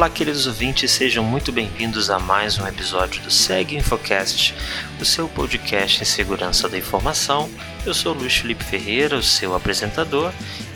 Olá, queridos ouvintes, sejam muito bem-vindos a mais um episódio do Seg Infocast, o seu podcast em segurança da informação. Eu sou Luiz Felipe Ferreira, o seu apresentador,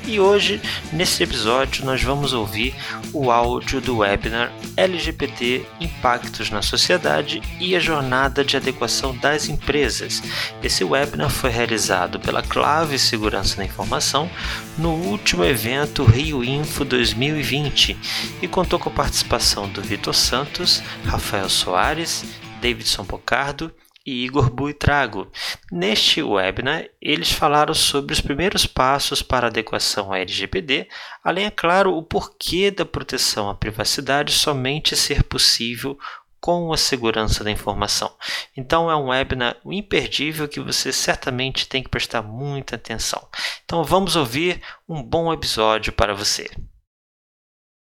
e hoje, nesse episódio, nós vamos ouvir o áudio do webinar LGBT Impactos na Sociedade e a Jornada de Adequação das Empresas. Esse webinar foi realizado pela Clave Segurança da Informação no último evento Rio Info 2020 e contou com a participação do Vitor Santos, Rafael Soares, Davidson Bocardo e Igor Buitrago. Neste webinar, eles falaram sobre os primeiros passos para adequação à LGPD, além, é claro, o porquê da proteção à privacidade somente ser possível com a segurança da informação. Então é um webinar imperdível que você certamente tem que prestar muita atenção. Então vamos ouvir um bom episódio para você.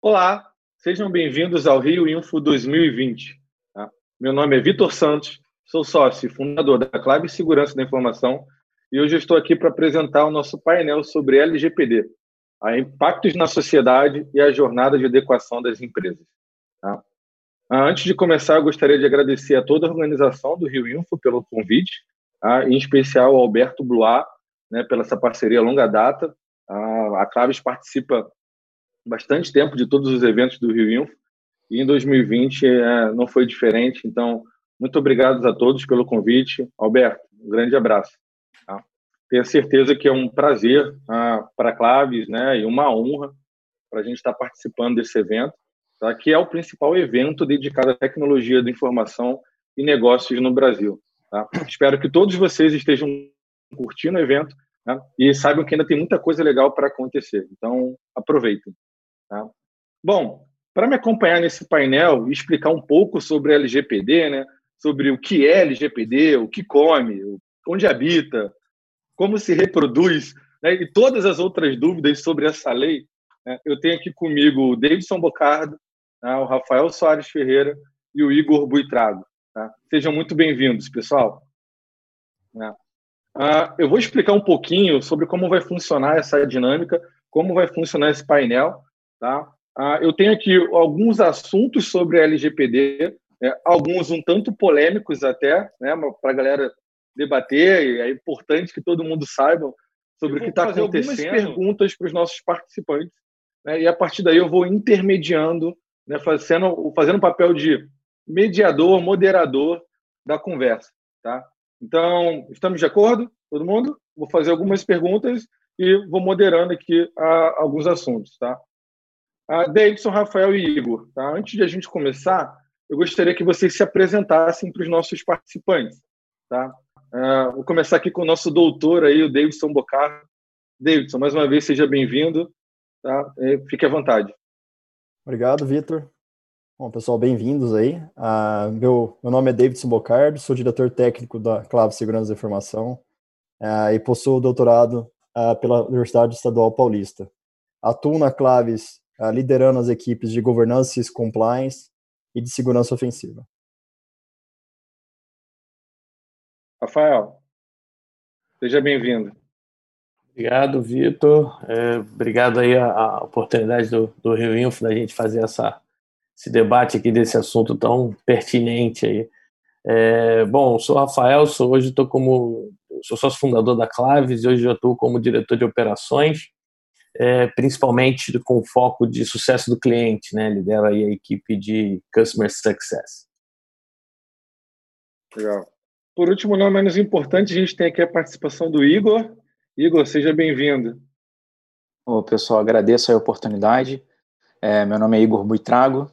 Olá, sejam bem-vindos ao Rio Info 2020. Tá? Meu nome é Vitor Santos, sou sócio e fundador da Clave Segurança da Informação e hoje estou aqui para apresentar o nosso painel sobre LGPD, a impactos na sociedade e a jornada de adequação das empresas. Tá? Ah, antes de começar, eu gostaria de agradecer a toda a organização do Rio Info pelo convite, tá? em especial ao Alberto Bluar, né, pela essa parceria longa data. A Claves participa bastante tempo de todos os eventos do Rio Info e em 2020 é, não foi diferente. Então, muito obrigado a todos pelo convite. Alberto, um grande abraço. Tá? Tenho certeza que é um prazer ah, para a Claves né, e uma honra para a gente estar participando desse evento tá? que é o principal evento dedicado à tecnologia da informação e negócios no Brasil. Tá? Espero que todos vocês estejam curtindo o evento né? e saibam que ainda tem muita coisa legal para acontecer. Então, aproveitem. Tá? Bom, para me acompanhar nesse painel e explicar um pouco sobre LGPD, né? Sobre o que é LGPD, o que come, onde habita, como se reproduz, né? e todas as outras dúvidas sobre essa lei, né? eu tenho aqui comigo o Davidson Bocardo, tá? o Rafael Soares Ferreira e o Igor Buitrago. Tá? Sejam muito bem-vindos, pessoal. Né? Ah, eu vou explicar um pouquinho sobre como vai funcionar essa dinâmica, como vai funcionar esse painel. Tá? Ah, eu tenho aqui alguns assuntos sobre LGPD, né? alguns um tanto polêmicos até, né? para a galera debater, e é importante que todo mundo saiba sobre o que está acontecendo. algumas perguntas para os nossos participantes, né? e a partir daí eu vou intermediando né, fazendo, fazendo o papel de mediador, moderador da conversa. Tá? Então, estamos de acordo? Todo mundo? Vou fazer algumas perguntas e vou moderando aqui a, alguns assuntos. Tá? A Davidson, Rafael e Igor, tá? antes de a gente começar, eu gostaria que vocês se apresentassem para os nossos participantes. Tá? Uh, vou começar aqui com o nosso doutor aí, o Davidson Bocar. Davidson, mais uma vez, seja bem-vindo. Tá? Fique à vontade. Obrigado, Vitor. Bom, pessoal, bem-vindos aí. Uh, meu, meu nome é Davidson Bocardo, sou diretor técnico da Clave Segurança da Informação uh, e possuo doutorado pela Universidade Estadual Paulista. Atuo na Claves liderando as equipes de governança e compliance e de segurança ofensiva. Rafael, seja bem-vindo. Obrigado, Vitor. É, obrigado aí a, a oportunidade do, do Rio Info da gente fazer essa, esse debate aqui desse assunto tão pertinente aí. É, bom, sou Rafael, sou, hoje estou como sou sócio fundador da Claves e hoje eu estou como diretor de operações, é, principalmente com foco de sucesso do cliente, né? Lidero aí a equipe de Customer Success. Legal. Por último, não menos importante, a gente tem aqui a participação do Igor, Igor, seja bem-vindo. Ô, pessoal, agradeço a oportunidade. É, meu nome é Igor Buitrago,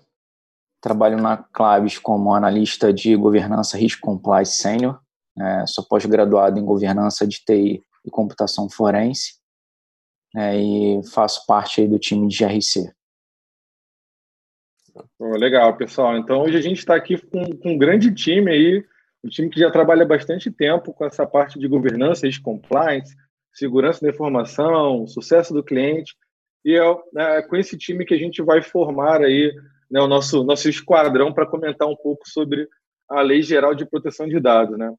trabalho na Claves como analista de governança Risk Compliance Sênior, é, sou pós-graduado em governança de TI e computação forense é, e faço parte do time de GRC. Oh, legal, pessoal. Então, hoje a gente está aqui com, com um grande time aí, um time que já trabalha bastante tempo com essa parte de governança, risk compliance, segurança da informação, sucesso do cliente. E é, com esse time que a gente vai formar aí né, o nosso, nosso esquadrão para comentar um pouco sobre a Lei Geral de Proteção de Dados. Né?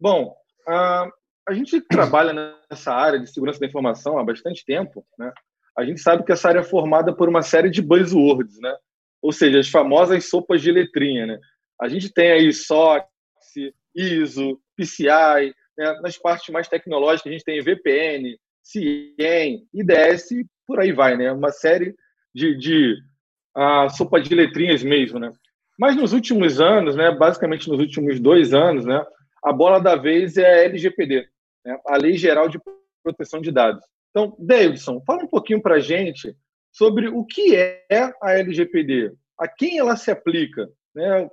Bom, a, a gente trabalha nessa área de segurança da informação há bastante tempo. Né? A gente sabe que essa área é formada por uma série de buzzwords, né? ou seja, as famosas sopas de letrinha. Né? A gente tem aí SOX, ISO, PCI, né? nas partes mais tecnológicas a gente tem VPN, CIEM, IDS, por aí vai, né? Uma série de, de uh, sopa de letrinhas mesmo, né? Mas nos últimos anos, né, basicamente nos últimos dois anos, né, a bola da vez é a LGPD, né, a Lei Geral de Proteção de Dados. Então, Davidson, fala um pouquinho para a gente sobre o que é a LGPD, a quem ela se aplica. Né?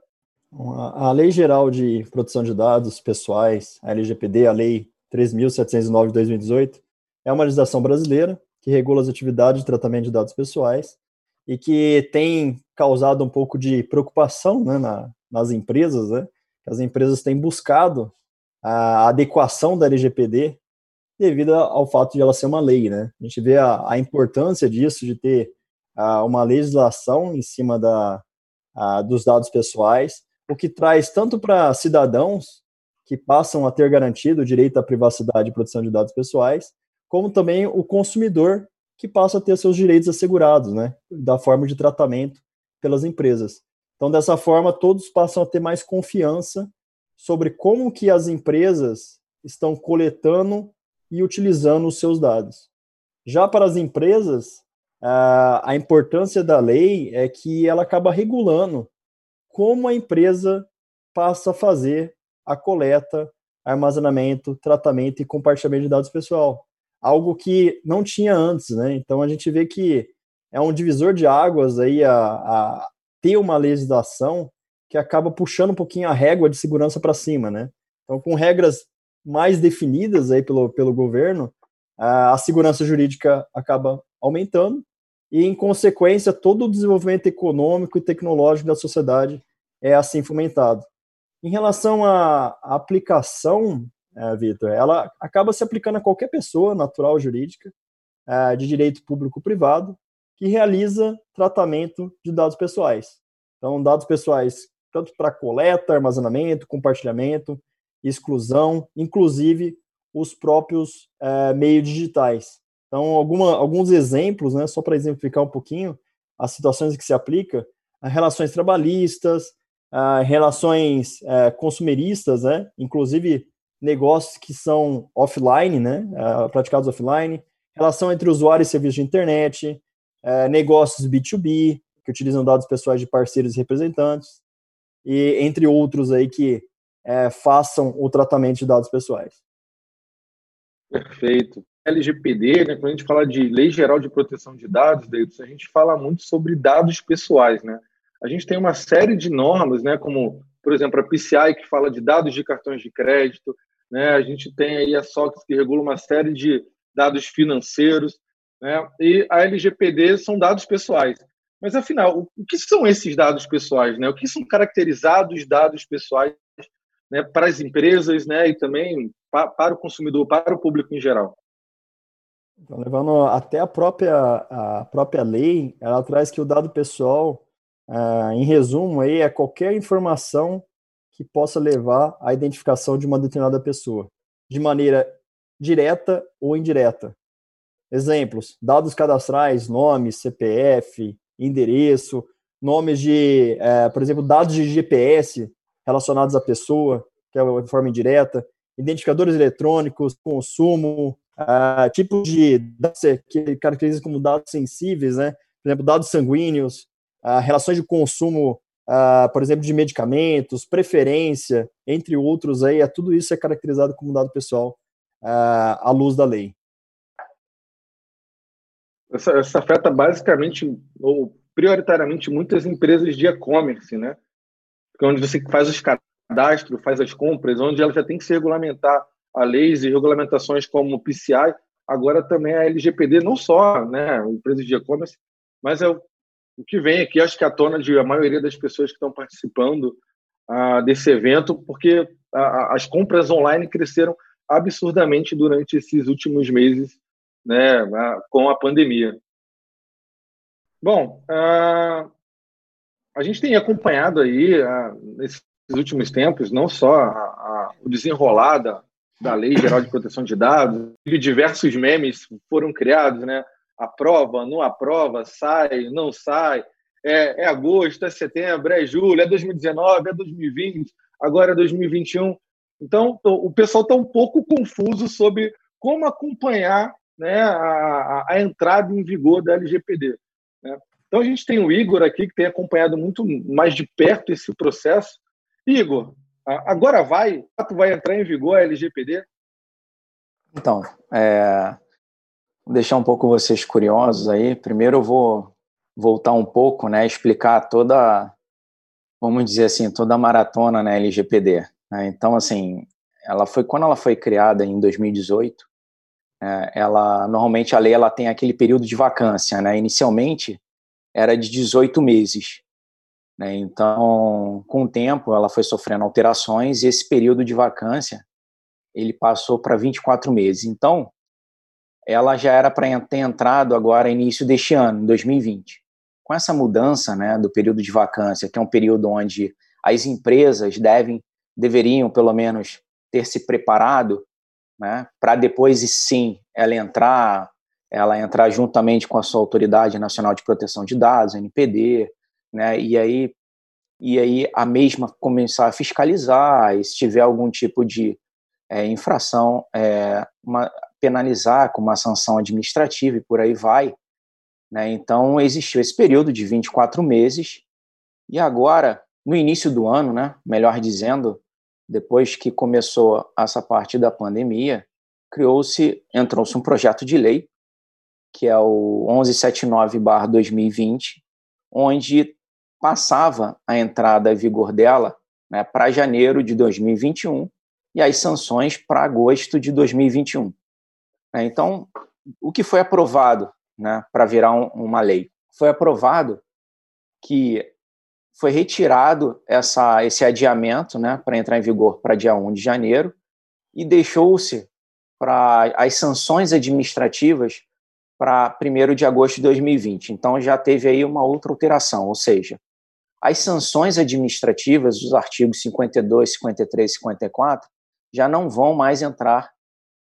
A Lei Geral de Proteção de Dados Pessoais, a LGPD, a Lei 3.709 de 2018, é uma legislação brasileira que regula as atividades de tratamento de dados pessoais e que tem causado um pouco de preocupação né, na, nas empresas, né? As empresas têm buscado a adequação da LGPD devido ao fato de ela ser uma lei, né? A gente vê a, a importância disso, de ter a, uma legislação em cima da, a, dos dados pessoais, o que traz tanto para cidadãos que passam a ter garantido o direito à privacidade e proteção de dados pessoais, como também o consumidor que passa a ter seus direitos assegurados, né, da forma de tratamento pelas empresas. Então, dessa forma, todos passam a ter mais confiança sobre como que as empresas estão coletando e utilizando os seus dados. Já para as empresas, a importância da lei é que ela acaba regulando como a empresa passa a fazer a coleta, armazenamento, tratamento e compartilhamento de dados pessoal algo que não tinha antes, né? Então a gente vê que é um divisor de águas aí a, a ter uma legislação que acaba puxando um pouquinho a régua de segurança para cima, né? Então com regras mais definidas aí pelo, pelo governo, a, a segurança jurídica acaba aumentando e em consequência todo o desenvolvimento econômico e tecnológico da sociedade é assim fomentado. Em relação à aplicação é, Vitor, ela acaba se aplicando a qualquer pessoa natural jurídica é, de direito público-privado que realiza tratamento de dados pessoais. Então, dados pessoais tanto para coleta, armazenamento, compartilhamento, exclusão, inclusive os próprios é, meios digitais. Então, alguma, alguns exemplos, né, só para exemplificar um pouquinho as situações que se aplica, relações trabalhistas, relações é, consumeristas, né, inclusive negócios que são offline, né, uh, praticados offline, relação entre usuário e serviço de internet, negócios B2B, que utilizam dados pessoais de parceiros e representantes, e entre outros aí que uh, façam o tratamento de dados pessoais. Perfeito. LGPD, né, quando a gente fala de Lei Geral de Proteção de Dados, Davidson, a gente fala muito sobre dados pessoais, né? A gente tem uma série de normas, né, como, por exemplo, a PCI, que fala de dados de cartões de crédito, né? A gente tem aí a SOX que regula uma série de dados financeiros, né? E a LGPD são dados pessoais. Mas afinal, o que são esses dados pessoais, né? O que são caracterizados dados pessoais, né, para as empresas, né, e também para, o consumidor, para o público em geral? Então, levando até a própria a própria lei, ela traz que o dado pessoal, ah, em resumo, aí é qualquer informação que possa levar à identificação de uma determinada pessoa, de maneira direta ou indireta. Exemplos: dados cadastrais, nome, CPF, endereço, nomes de, é, por exemplo, dados de GPS relacionados à pessoa, que é de forma indireta, identificadores eletrônicos, consumo, uh, tipos de dados que caracterizam como dados sensíveis, né? Por exemplo, dados sanguíneos, uh, relações de consumo uh, por exemplo, de medicamentos, preferência, entre outros, aí, é, tudo isso é caracterizado como dado pessoal à luz da lei. Essa, essa afeta basicamente, ou prioritariamente, muitas empresas de e-commerce, né? Onde você faz os cadastros, faz as compras, onde ela já tem que se regulamentar a leis e regulamentações como o PCI, agora também a LGPD, não só né, empresas de e-commerce, mas é o o que vem aqui, acho que a tona de a maioria das pessoas que estão participando uh, desse evento, porque as compras online cresceram absurdamente durante esses últimos meses, né, com a pandemia. Bom, a gente tem acompanhado aí, nesses últimos tempos, não só o desenrolar da, Lei Geral de Proteção de Dados, diversos memes foram criados, né? aprova, não aprova, sai, não sai. é, é agosto, é setembro, é julho, é 2019, é 2020, agora é 2021. Então, o pessoal está um pouco confuso sobre como acompanhar né, a, a, entrada em vigor da LGPD. Né? Então, a gente tem o Igor aqui, que tem acompanhado muito mais de perto esse processo. Igor, agora vai? Vai entrar em vigor a LGPD? Então, é, vou deixar um pouco vocês curiosos aí. Primeiro eu vou voltar um pouco, né, explicar toda, vamos dizer assim, toda a maratona na LGPD. Né? Então, assim, ela foi quando ela foi criada em 2018. É, ela normalmente a lei ela tem aquele período de vacância, né? Inicialmente era de 18 meses. Né? Então, com o tempo, ela foi sofrendo alterações e esse período de vacância ele passou para 24 meses. Então, ela já era para ter entrado agora início deste ano, 2020. Com essa mudança né, do período de vacância, que é um período onde as empresas devem, deveriam, pelo menos, ter se preparado né, para depois, sim, ela entrar, ela entrar juntamente com a sua Autoridade Nacional de Proteção de Dados, NPD, né, e aí e aí a mesma começar a fiscalizar, e se tiver algum tipo de é, infração, é, uma, penalizar com uma sanção administrativa e por aí vai. Né? Então, existiu esse período de 24 meses, e agora, no início do ano, né, melhor dizendo, depois que começou essa parte da pandemia, criou-se, entrou-se um projeto de lei, que é o 1179-2020, onde passava a entrada em vigor dela né, para janeiro de 2021 e as sanções para agosto de 2021. Né, então, o que foi aprovado né, para virar um, uma lei? Foi aprovado que foi retirado essa, esse adiamento né, para entrar em vigor para dia 1 de janeiro e deixou-se para as sanções administrativas para 1 de agosto de 2020. Então já teve aí uma outra alteração, ou seja, as sanções administrativas, os artigos 52, 53 e 54, já não vão mais entrar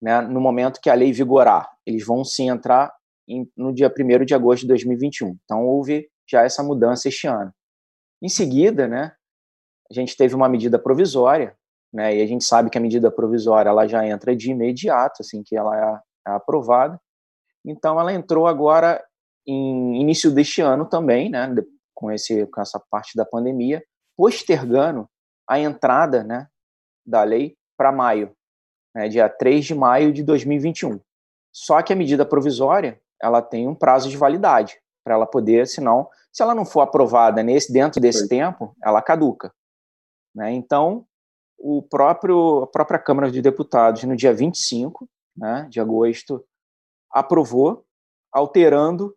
né, no momento que a lei vigorar. Eles vão sim entrar em, no dia 1 de agosto de 2021. Então, houve já essa mudança este ano. Em seguida, né, a gente teve uma medida provisória, né, e a gente sabe que a medida provisória ela já entra de imediato, assim que ela é, é aprovada. Então, ela entrou agora em início deste ano também, né, com, esse, com essa parte da pandemia, postergando a entrada né, da lei para maio, né, dia 3 de maio de 2021. Só que a medida provisória ela tem um prazo de validade para ela poder, senão, se ela não for aprovada nesse dentro desse tempo, ela caduca. Né? Então, o próprio, a própria Câmara de Deputados, no dia 25 né, de agosto, aprovou, alterando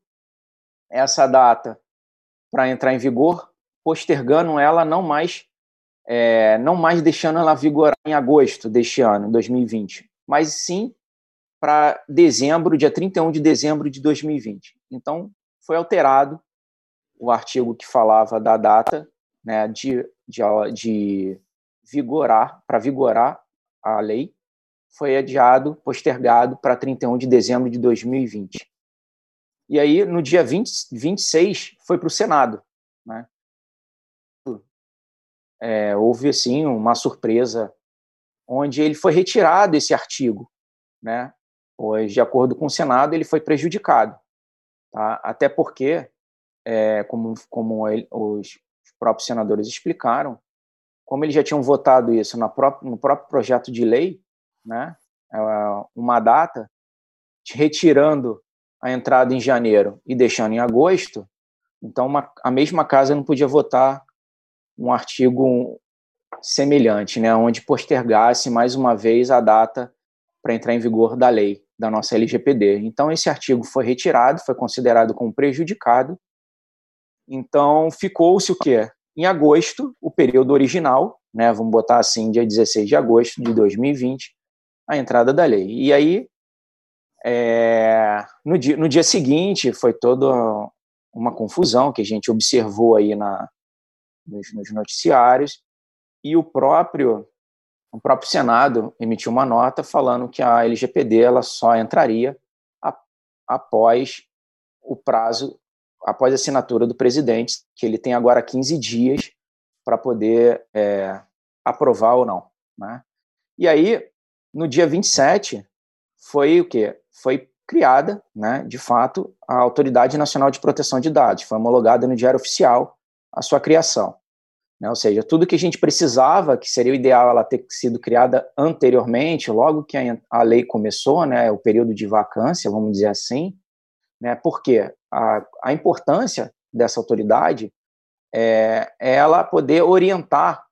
essa data para entrar em vigor, postergando ela não mais é, não mais deixando ela vigorar em agosto deste ano, 2020, mas sim para dezembro, dia 31 de dezembro de 2020. Então, foi alterado o artigo que falava da data né, de, de, de vigorar, para vigorar a lei, foi adiado, postergado para 31 de dezembro de 2020. E aí, no dia 20, 26, foi para o Senado. Né? é, houve assim uma surpresa onde ele foi retirado esse artigo, né? Pois, de acordo com o Senado, ele foi prejudicado, tá? Até porque, é, como, como ele, os próprios senadores explicaram, como eles já tinham votado isso no próprio, no próprio projeto de lei, né? É, uma data retirando a entrada em janeiro e deixando em agosto, então uma, a mesma casa não podia votar um artigo semelhante, né, onde postergasse mais uma vez a data para entrar em vigor da lei, da nossa LGPD. Então, esse artigo foi retirado, foi considerado como prejudicado. Então, ficou-se o quê? Em agosto, o período original, né, vamos botar assim, dia 16 de agosto de 2020, a entrada da lei. E aí, é, no, dia, no dia seguinte, foi toda uma confusão que a gente observou aí na, nos, nos noticiários, e o próprio o próprio Senado emitiu uma nota falando que a LGPD ela só entraria a, após o prazo após a assinatura do presidente, que ele tem agora 15 dias para poder é, aprovar ou não. Né? E aí, no dia 27, foi o quê? Foi criada, né, de fato, a Autoridade Nacional de Proteção de Dados. Foi homologada no Diário Oficial a sua criação. Né? Ou seja, tudo que a gente precisava, que seria o ideal ela ter sido criada anteriormente, logo que a, a lei começou, né, o período de vacância, vamos dizer assim, né, porque a, a importância dessa autoridade é, é ela poder orientar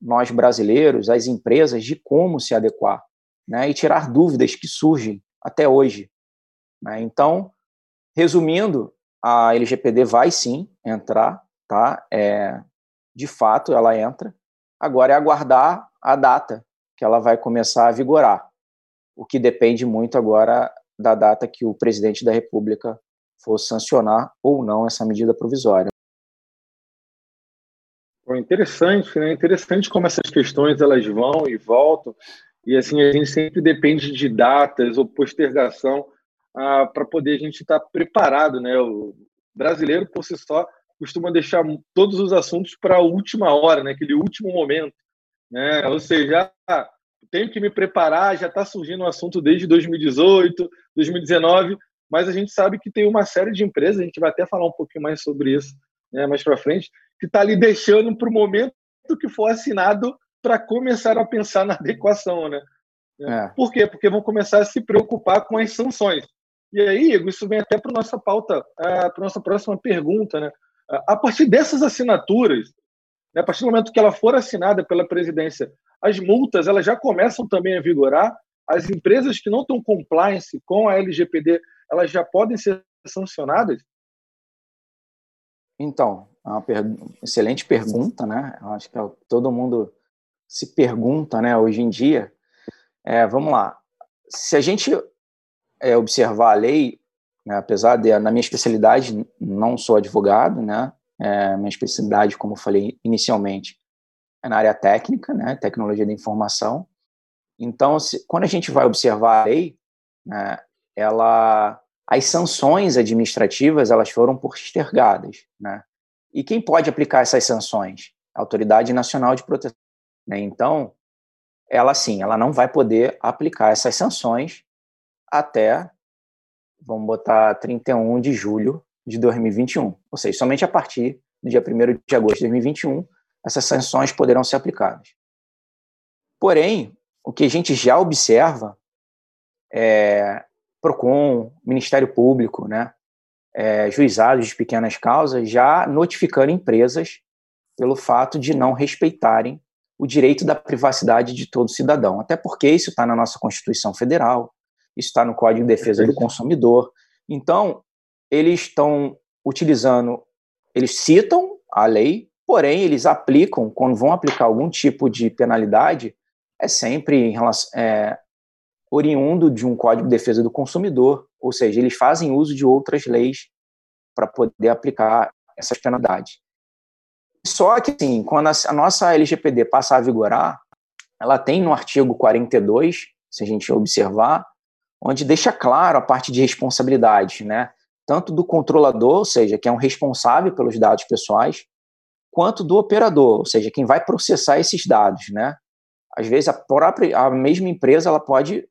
nós brasileiros, as empresas, de como se adequar né, e tirar dúvidas que surgem até hoje. Né? Então, resumindo, a LGPD vai sim entrar, tá? É, de fato, ela entra. Agora é aguardar a data que ela vai começar a vigorar, o que depende muito agora da data que o presidente da República for sancionar ou não essa medida provisória. interessante, né? Interessante como essas questões elas vão e voltam e assim a gente sempre depende de datas ou postergação ah, para poder a gente estar tá preparado, né? O brasileiro por si só costuma deixar todos os assuntos para a última hora, né? Aquele último momento, né? Ou seja, ah, tenho que me preparar, já está surgindo um assunto desde 2018, 2019, mas a gente sabe que tem uma série de empresas, a gente vai até falar um pouquinho mais sobre isso né, mais para frente, que está ali deixando para o momento que for assinado para começar a pensar na adequação, né? É. Por quê? Porque vão começar a se preocupar com as sanções. E aí, Igor, isso vem até para nossa pauta, para nossa próxima pergunta, né? A partir dessas assinaturas, né, a partir do momento que ela for assinada pela presidência, as multas elas já começam também a vigorar. As empresas que não estão compliance com a LGPD, elas já podem ser sancionadas. Então, é uma per... excelente pergunta, né? Eu acho que é todo mundo se pergunta, né, hoje em dia. É, vamos lá. Se a gente é, observar a lei, né, apesar de, na minha especialidade, não sou advogado, né? É, minha especialidade, como eu falei inicialmente, é na área técnica, né? Tecnologia da informação. Então, se, quando a gente vai observar a lei, né, ela as sanções administrativas elas foram postergadas, né? E quem pode aplicar essas sanções? A Autoridade Nacional de Proteção. Né? Então, ela sim, ela não vai poder aplicar essas sanções até, vamos botar 31 de julho de 2021. Ou seja, somente a partir do dia 1 de agosto de 2021 essas sanções poderão ser aplicadas. Porém, o que a gente já observa é PROCON, Ministério Público, né, é, juizados de pequenas causas já notificando empresas pelo fato de não respeitarem o direito da privacidade de todo cidadão. Até porque isso está na nossa Constituição Federal, está no Código de Defesa do Consumidor. Então, eles estão utilizando, eles citam a lei, porém, eles aplicam, quando vão aplicar algum tipo de penalidade, é sempre em relação, é, oriundo de um Código de Defesa do Consumidor, ou seja, eles fazem uso de outras leis para poder aplicar essas penalidades. Só que, assim, quando a nossa LGPD passar a vigorar, ela tem no artigo 42, se a gente observar, onde deixa claro a parte de responsabilidade, né? Tanto do controlador, ou seja, que é um responsável pelos dados pessoais, quanto do operador, ou seja, quem vai processar esses dados, né? Às vezes a própria a mesma empresa ela pode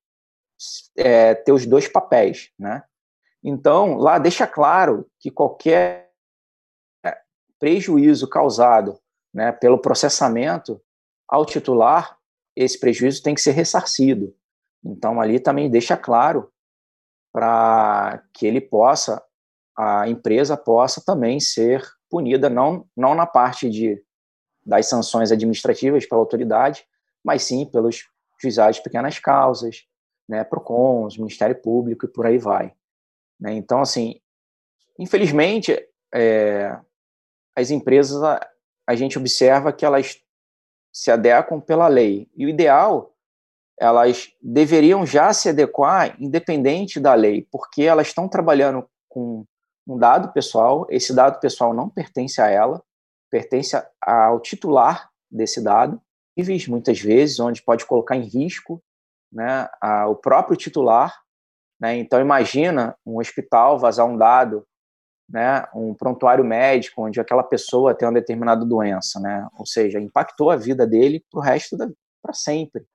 é, ter os dois papéis, né? Então, lá deixa claro que qualquer prejuízo causado né, pelo processamento ao titular, esse prejuízo tem que ser ressarcido. Então, ali também deixa claro para que ele possa, a empresa possa também ser punida, não, não na parte de, das sanções administrativas pela autoridade, mas sim pelos juizados de pequenas causas, né, PROCONs, Ministério Público e por aí vai. Né? Então, assim, infelizmente, é, as empresas, a, a, gente observa que elas se adequam pela lei. E o ideal, elas deveriam já se adequar independente da lei, porque elas estão trabalhando com um dado pessoal, esse dado pessoal não pertence a ela, pertence ao titular desse dado, e muitas vezes, onde pode colocar em risco né, a, o próprio titular. Né? Então, imagina um hospital vazar um dado né, um prontuário médico onde aquela pessoa tem uma determinada doença, né? Ou seja, impactou a vida dele para o resto da para sempre.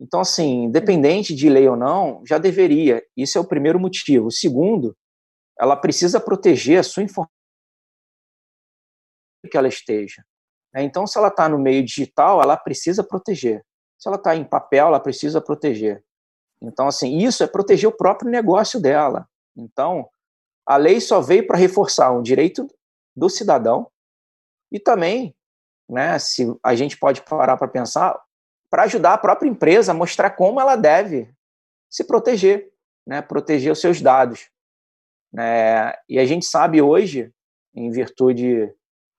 Então, assim, independente de lei ou não, já deveria. Isso é o primeiro motivo. O segundo, ela precisa proteger a sua informação que ela esteja. Né? Então, se ela está no meio digital, ela precisa proteger. Se ela está em papel, ela precisa proteger. Então, assim, isso é proteger o próprio negócio dela. Então, a lei só veio para reforçar um direito do cidadão e também, né, se a gente pode parar para pensar, para ajudar a própria empresa a mostrar como ela deve se proteger, né, proteger os seus dados. É, e a gente sabe hoje, em virtude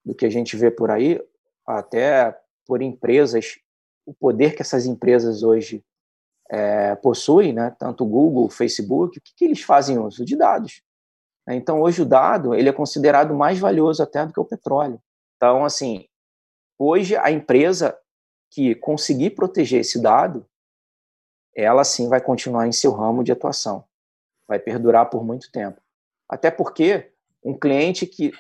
do que a gente vê por aí, até por empresas, o poder que essas empresas hoje é, possuem, né, tanto Google, Facebook, o que, que eles fazem uso? De dados. Então, hoje o dado ele é considerado mais valioso até do que o petróleo. Então, assim, hoje a empresa que conseguir proteger esse dado, ela sim vai continuar em seu ramo de atuação, vai perdurar por muito tempo. Até porque um cliente que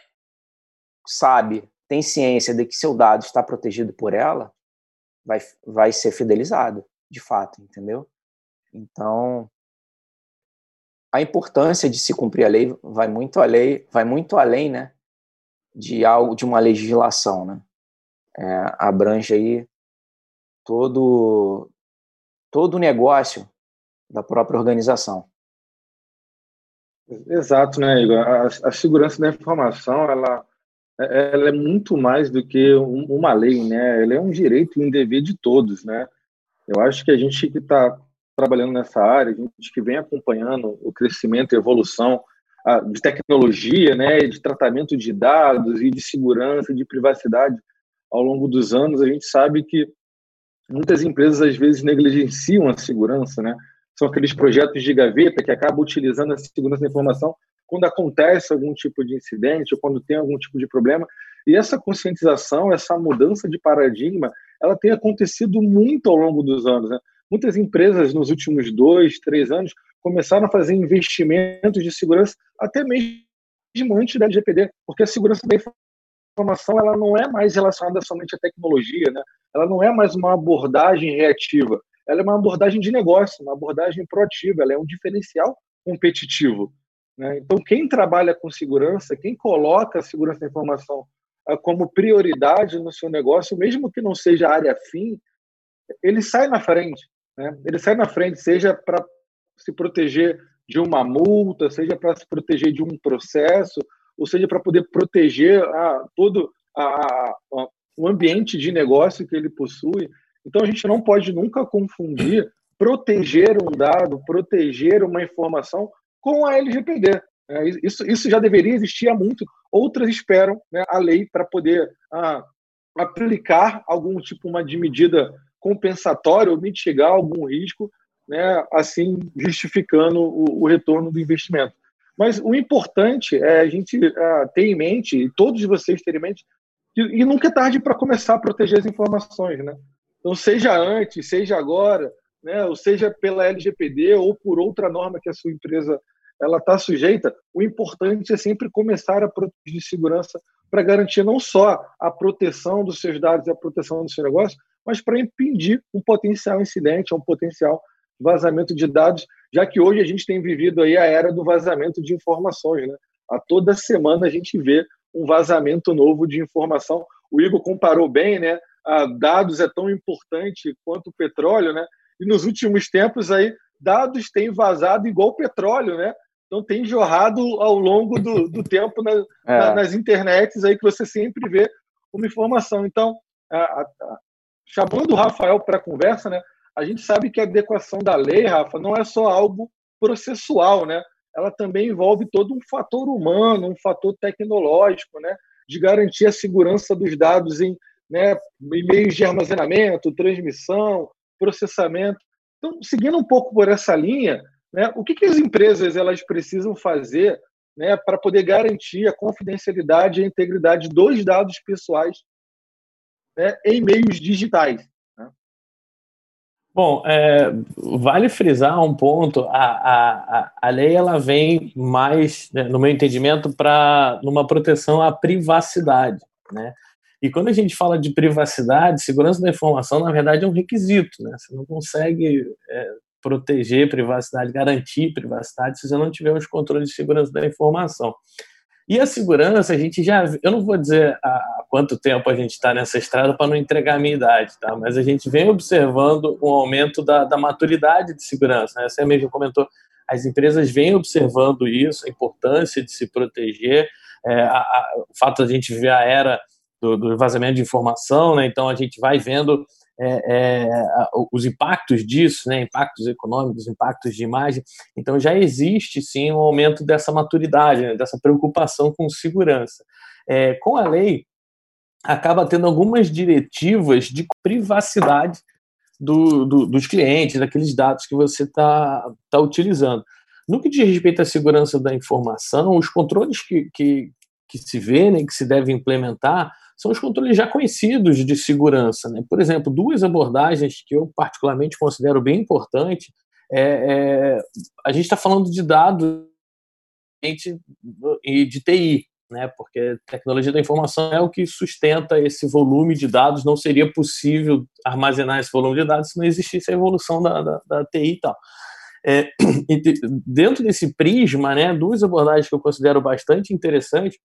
sabe, tem ciência de que seu dado está protegido por ela, vai, vai ser fidelizado, de fato, entendeu? Então, a importância de se cumprir a lei vai muito além, vai muito além, né, de algo, de uma legislação, né? É, abrange aí todo todo o negócio da própria organização. Exato, né, Igor? A, a segurança da informação, ela ela é muito mais do que uma lei, né? Ela é um direito e um dever de todos, né? Eu acho que a gente que está trabalhando nessa área, a gente que vem acompanhando o crescimento e evolução de tecnologia, né, de tratamento de dados e de segurança, de privacidade ao longo dos anos, a gente sabe que muitas empresas às vezes negligenciam a segurança, né? São aqueles projetos de gaveta que acabam utilizando a segurança da informação quando acontece algum tipo de incidente ou quando tem algum tipo de problema. E essa conscientização, essa mudança de paradigma, ela tem acontecido muito ao longo dos anos. Né? Muitas empresas nos últimos dois, três anos começaram a fazer investimentos de segurança até mesmo antes da LGPD, porque a segurança da informação ela não é mais relacionada somente à tecnologia, né? Ela não é mais uma abordagem reativa, ela é uma abordagem de negócio, uma abordagem proativa, ela é um diferencial competitivo. Né? Então, quem trabalha com segurança, quem coloca a segurança da informação ah, como prioridade no seu negócio, mesmo que não seja área fim, ele sai na frente. Né? Ele sai na frente, seja para se proteger de uma multa, seja para se proteger de um processo, ou seja para poder proteger a, todo a, a, o ambiente de negócio que ele possui. Então, a gente não pode nunca confundir proteger um dado, proteger uma informação com a LGPD. É, isso, isso já deveria existir há muito. Outras esperam né, a lei para poder ah, aplicar algum tipo uma de medida compensatória ou mitigar algum risco, né, assim justificando o, o retorno do investimento. Mas o importante é a gente ah, ter em mente, e todos vocês terem em mente, que, e nunca é tarde para começar a proteger as informações. Né? Então, seja antes, seja agora, né, ou seja pela LGPD ou por outra norma que a sua empresa ela está sujeita, o importante é sempre começar a proteger de segurança para garantir não só a proteção dos seus dados e a proteção do seu negócio, mas para impedir um potencial incidente, um potencial vazamento de dados, já que hoje a gente tem vivido aí a era do vazamento de informações, né? A toda semana a gente vê um vazamento novo de informação. O Igor comparou bem, né? A dados é tão importante quanto o petróleo, né? E nos últimos tempos aí dados têm vazado igual petróleo, né? Então tem jorrado ao longo do, do tempo na, é. na, nas internets aí que você sempre vê uma informação. Então, a, a, a, chamando o Rafael para a conversa, né? A gente sabe que a adequação da lei, Rafa, não é só algo processual, né? Ela também envolve todo um fator humano, um fator tecnológico, né? De garantir a segurança dos dados em, né, em meios de armazenamento, transmissão, processamento. Então, seguindo um pouco por essa linha, né, o que, que as empresas elas precisam fazer né, para poder garantir a confidencialidade e a integridade dos dados pessoais né, em meios digitais? Bom, é, vale frisar um ponto. A, a, a lei ela vem mais, né, no meu entendimento, para numa proteção à privacidade, né? E quando a gente fala de privacidade, segurança da informação, na verdade, é um requisito, né? Você não consegue é, proteger privacidade, garantir privacidade, se você não tiver os controles de segurança da informação. E a segurança, a gente já. Eu não vou dizer há quanto tempo a gente está nessa estrada para não entregar a minha idade, tá? mas a gente vem observando um aumento da, da maturidade de segurança. Né? Você mesmo comentou, as empresas vêm observando isso, a importância de se proteger, é, a, a, o fato de a gente viver a era do, do vazamento de informação, né? então a gente vai vendo é, é, os impactos disso, né, impactos econômicos, impactos de imagem. Então já existe sim um aumento dessa maturidade, né, dessa preocupação com segurança. É, com a lei, acaba tendo algumas diretivas de privacidade do, do, dos clientes, daqueles dados que você está tá utilizando. No que diz respeito à segurança da informação, os controles que, que, que se vê, né, que se deve implementar, são os controles já conhecidos de segurança. Né? Por exemplo, duas abordagens que eu particularmente considero bem importantes. É, é, a gente está falando de dados e de TI, né? porque tecnologia da informação é o que sustenta esse volume de dados. Não seria possível armazenar esse volume de dados se não existisse a evolução da, da, da TI e tal. É, dentro desse prisma, né, duas abordagens que eu considero bastante interessantes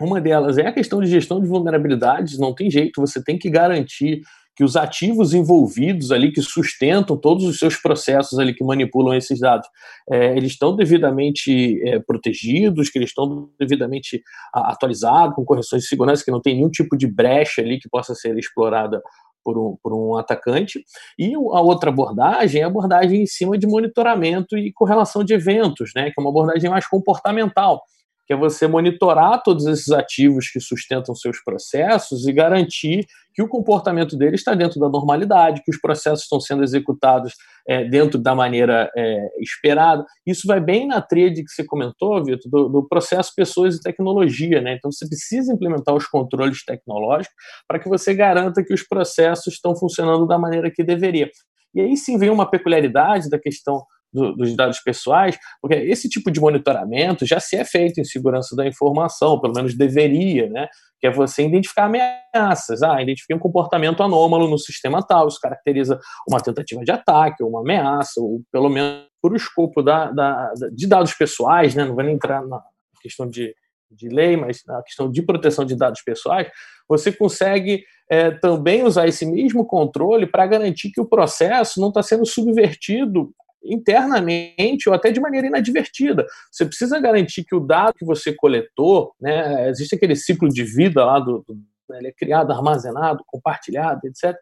uma delas é a questão de gestão de vulnerabilidades, não tem jeito, você tem que garantir que os ativos envolvidos ali, que sustentam todos os seus processos ali, que manipulam esses dados, é, eles estão devidamente é, protegidos, que eles estão devidamente atualizados, com correções de segurança, que não tem nenhum tipo de brecha ali que possa ser explorada por um, por um atacante. E a outra abordagem é a abordagem em cima de monitoramento e correlação de eventos, né, que é uma abordagem mais comportamental que é você monitorar todos esses ativos que sustentam seus processos e garantir que o comportamento deles está dentro da normalidade, que os processos estão sendo executados é, dentro da maneira é, esperada. Isso vai bem na tríade que você comentou, Vitor, do, do, processo pessoas e tecnologia. Né? Então, você precisa implementar os controles tecnológicos para que você garanta que os processos estão funcionando da maneira que deveria. E aí sim vem uma peculiaridade da questão do, dos dados pessoais, porque esse tipo de monitoramento já se é feito em segurança da informação, pelo menos deveria, né? Que é você identificar ameaças. Ah, identifiquei um comportamento anômalo no sistema tal, isso caracteriza uma tentativa de ataque, ou uma ameaça, ou pelo menos por o escopo da, da, de dados pessoais, né? Não vou nem entrar na questão de, de lei, mas na questão de proteção de dados pessoais, você consegue é, também usar esse mesmo controle para garantir que o processo não está sendo subvertido internamente ou até de maneira inadvertida. Você precisa garantir que o dado que você coletou, né, existe aquele ciclo de vida lá do, do né, ele é criado, armazenado, compartilhado, etc.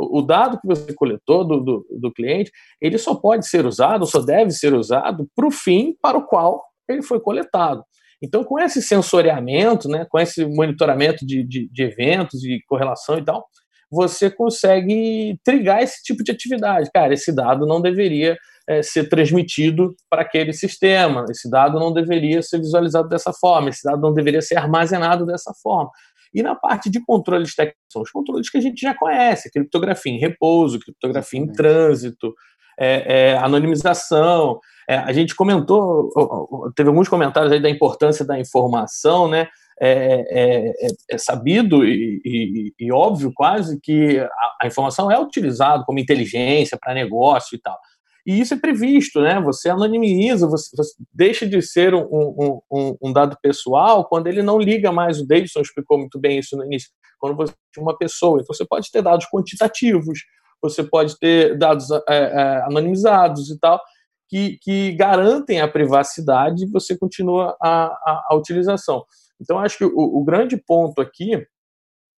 O, dado que você coletou do, do, do cliente, ele só pode ser usado, só deve ser usado para o fim para o qual ele foi coletado. Então, com esse sensoriamento, né, com esse monitoramento de, de, de eventos e correlação e tal, você consegue trigar esse tipo de atividade. Cara, esse dado não deveria é, ser transmitido para aquele sistema. Esse dado não deveria ser visualizado dessa forma, esse dado não deveria ser armazenado dessa forma. E na parte de controles técnicos, são os controles que a gente já conhece: criptografia em repouso, criptografia em trânsito, é, é, anonimização. É, a gente comentou, teve alguns comentários aí da importância da informação, né? É, é, é, é sabido e, e, e, óbvio quase que a, a informação é utilizada como inteligência para negócio e tal. E isso é previsto, né? Você anonimiza, você, você deixa de ser um, um, um, um, dado pessoal quando ele não liga mais. O Davidson explicou muito bem isso no início. Quando você tem uma pessoa, então você pode ter dados quantitativos, você pode ter dados é, é, anonimizados e tal, que, que garantem a privacidade e você continua a, a, a utilização. Então, acho que o, o grande ponto aqui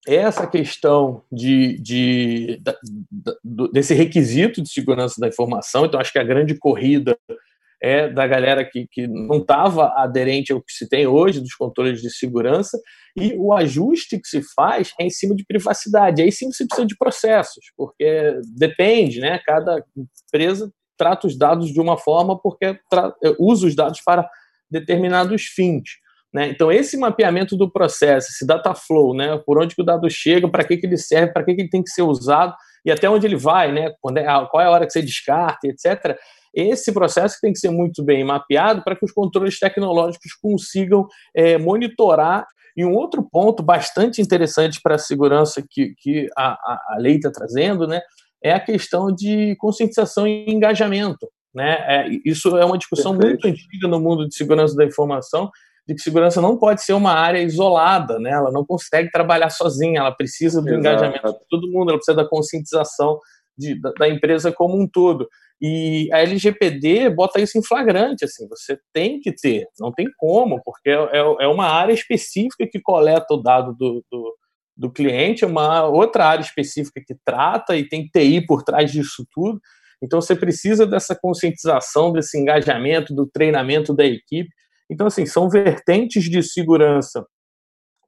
essa questão de, de, de, desse requisito de segurança da informação, então acho que a grande corrida é da galera que, que não estava aderente ao que se tem hoje dos controles de segurança, e o ajuste que se faz é em cima de privacidade. Aí sim você precisa de processos, porque depende, né? Cada empresa trata os dados de uma forma porque usa os dados para determinados fins. Né? Então, esse mapeamento do processo, esse data flow, né? por onde o dado chega, para que, que ele serve, para que, que ele tem que ser usado, e até onde ele vai, né? Quando é, qual é a hora que você descarta, etc. Esse processo tem que ser muito bem mapeado para que os controles tecnológicos consigam é, monitorar. E um outro ponto bastante interessante para a segurança que, que a, a, a lei está trazendo né, é a questão de conscientização e engajamento. Né? É, isso é uma discussão Perfeito. muito antiga no mundo de segurança da informação, de que segurança não pode ser uma área isolada, né? ela não consegue trabalhar sozinha, ela precisa do Exato. engajamento de todo mundo, ela precisa da conscientização de, da, da, empresa como um todo. E a LGPD bota isso em flagrante, assim, você tem que ter, não tem como, porque é, é, é uma área específica que coleta o dado do, do, do cliente, é uma outra área específica que trata e tem TI por trás disso tudo. Então você precisa dessa conscientização, desse engajamento, do treinamento da equipe. Então, assim, são vertentes de segurança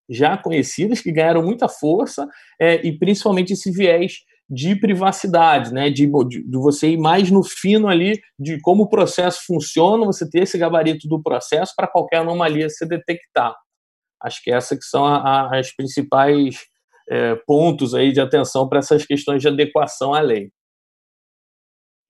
já conhecidas que ganharam muita força é, e principalmente esse viés de privacidade, né? De, de, de, você ir mais no fino ali de como o processo funciona, você ter esse gabarito do processo para qualquer anomalia se detectar. Acho que essas que são a, a, as principais é, pontos aí de atenção para essas questões de adequação à lei.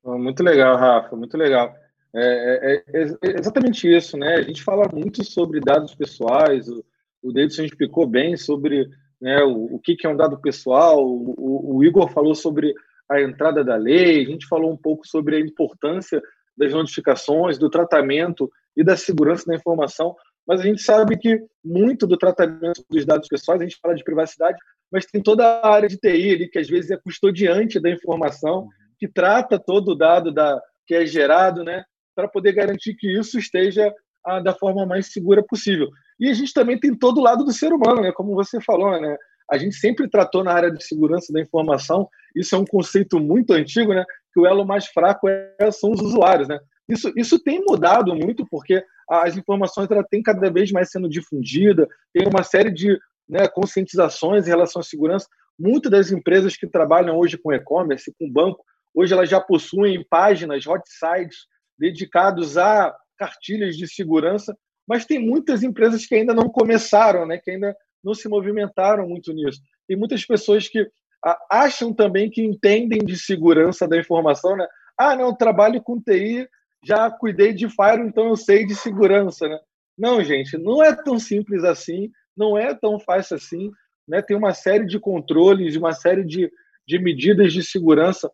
Muito legal, Rafa, muito legal. É, é, é, é exatamente isso, né? A gente fala muito sobre dados pessoais, o, o Davidson explicou bem sobre né, o, o que, que é um dado pessoal, o, o, Igor falou sobre a entrada da lei, a gente falou um pouco sobre a importância das notificações, do tratamento e da segurança da informação, mas a gente sabe que muito do tratamento dos dados pessoais, a gente fala de privacidade, mas tem toda a área de TI ali, que às vezes é custodiante da informação, que trata todo o dado da, que é gerado, né, para poder garantir que isso esteja ah, da forma mais segura possível. E a gente também tem todo o lado do ser humano, né? Como você falou, né? A gente sempre tratou na área de segurança da informação, isso é um conceito muito antigo, né? Que o elo mais fraco é, são os usuários, né? Isso, isso tem mudado muito, porque as informações ela tem cada vez mais sendo difundida, tem uma série de né, conscientizações em relação à segurança. Muitas das empresas que trabalham hoje com e-commerce, com banco, hoje elas já possuem páginas, hot sites dedicados a cartilhas de segurança mas tem muitas empresas que ainda não começaram, né? que ainda não se movimentaram muito nisso. Tem muitas pessoas que acham também que entendem de segurança da informação, né? Ah, não, trabalho com TI, já cuidei de Fire, então eu sei de segurança, né? Não, gente, não é tão simples assim, não é tão fácil assim, né? Tem uma série de controles, uma série de, de medidas de segurança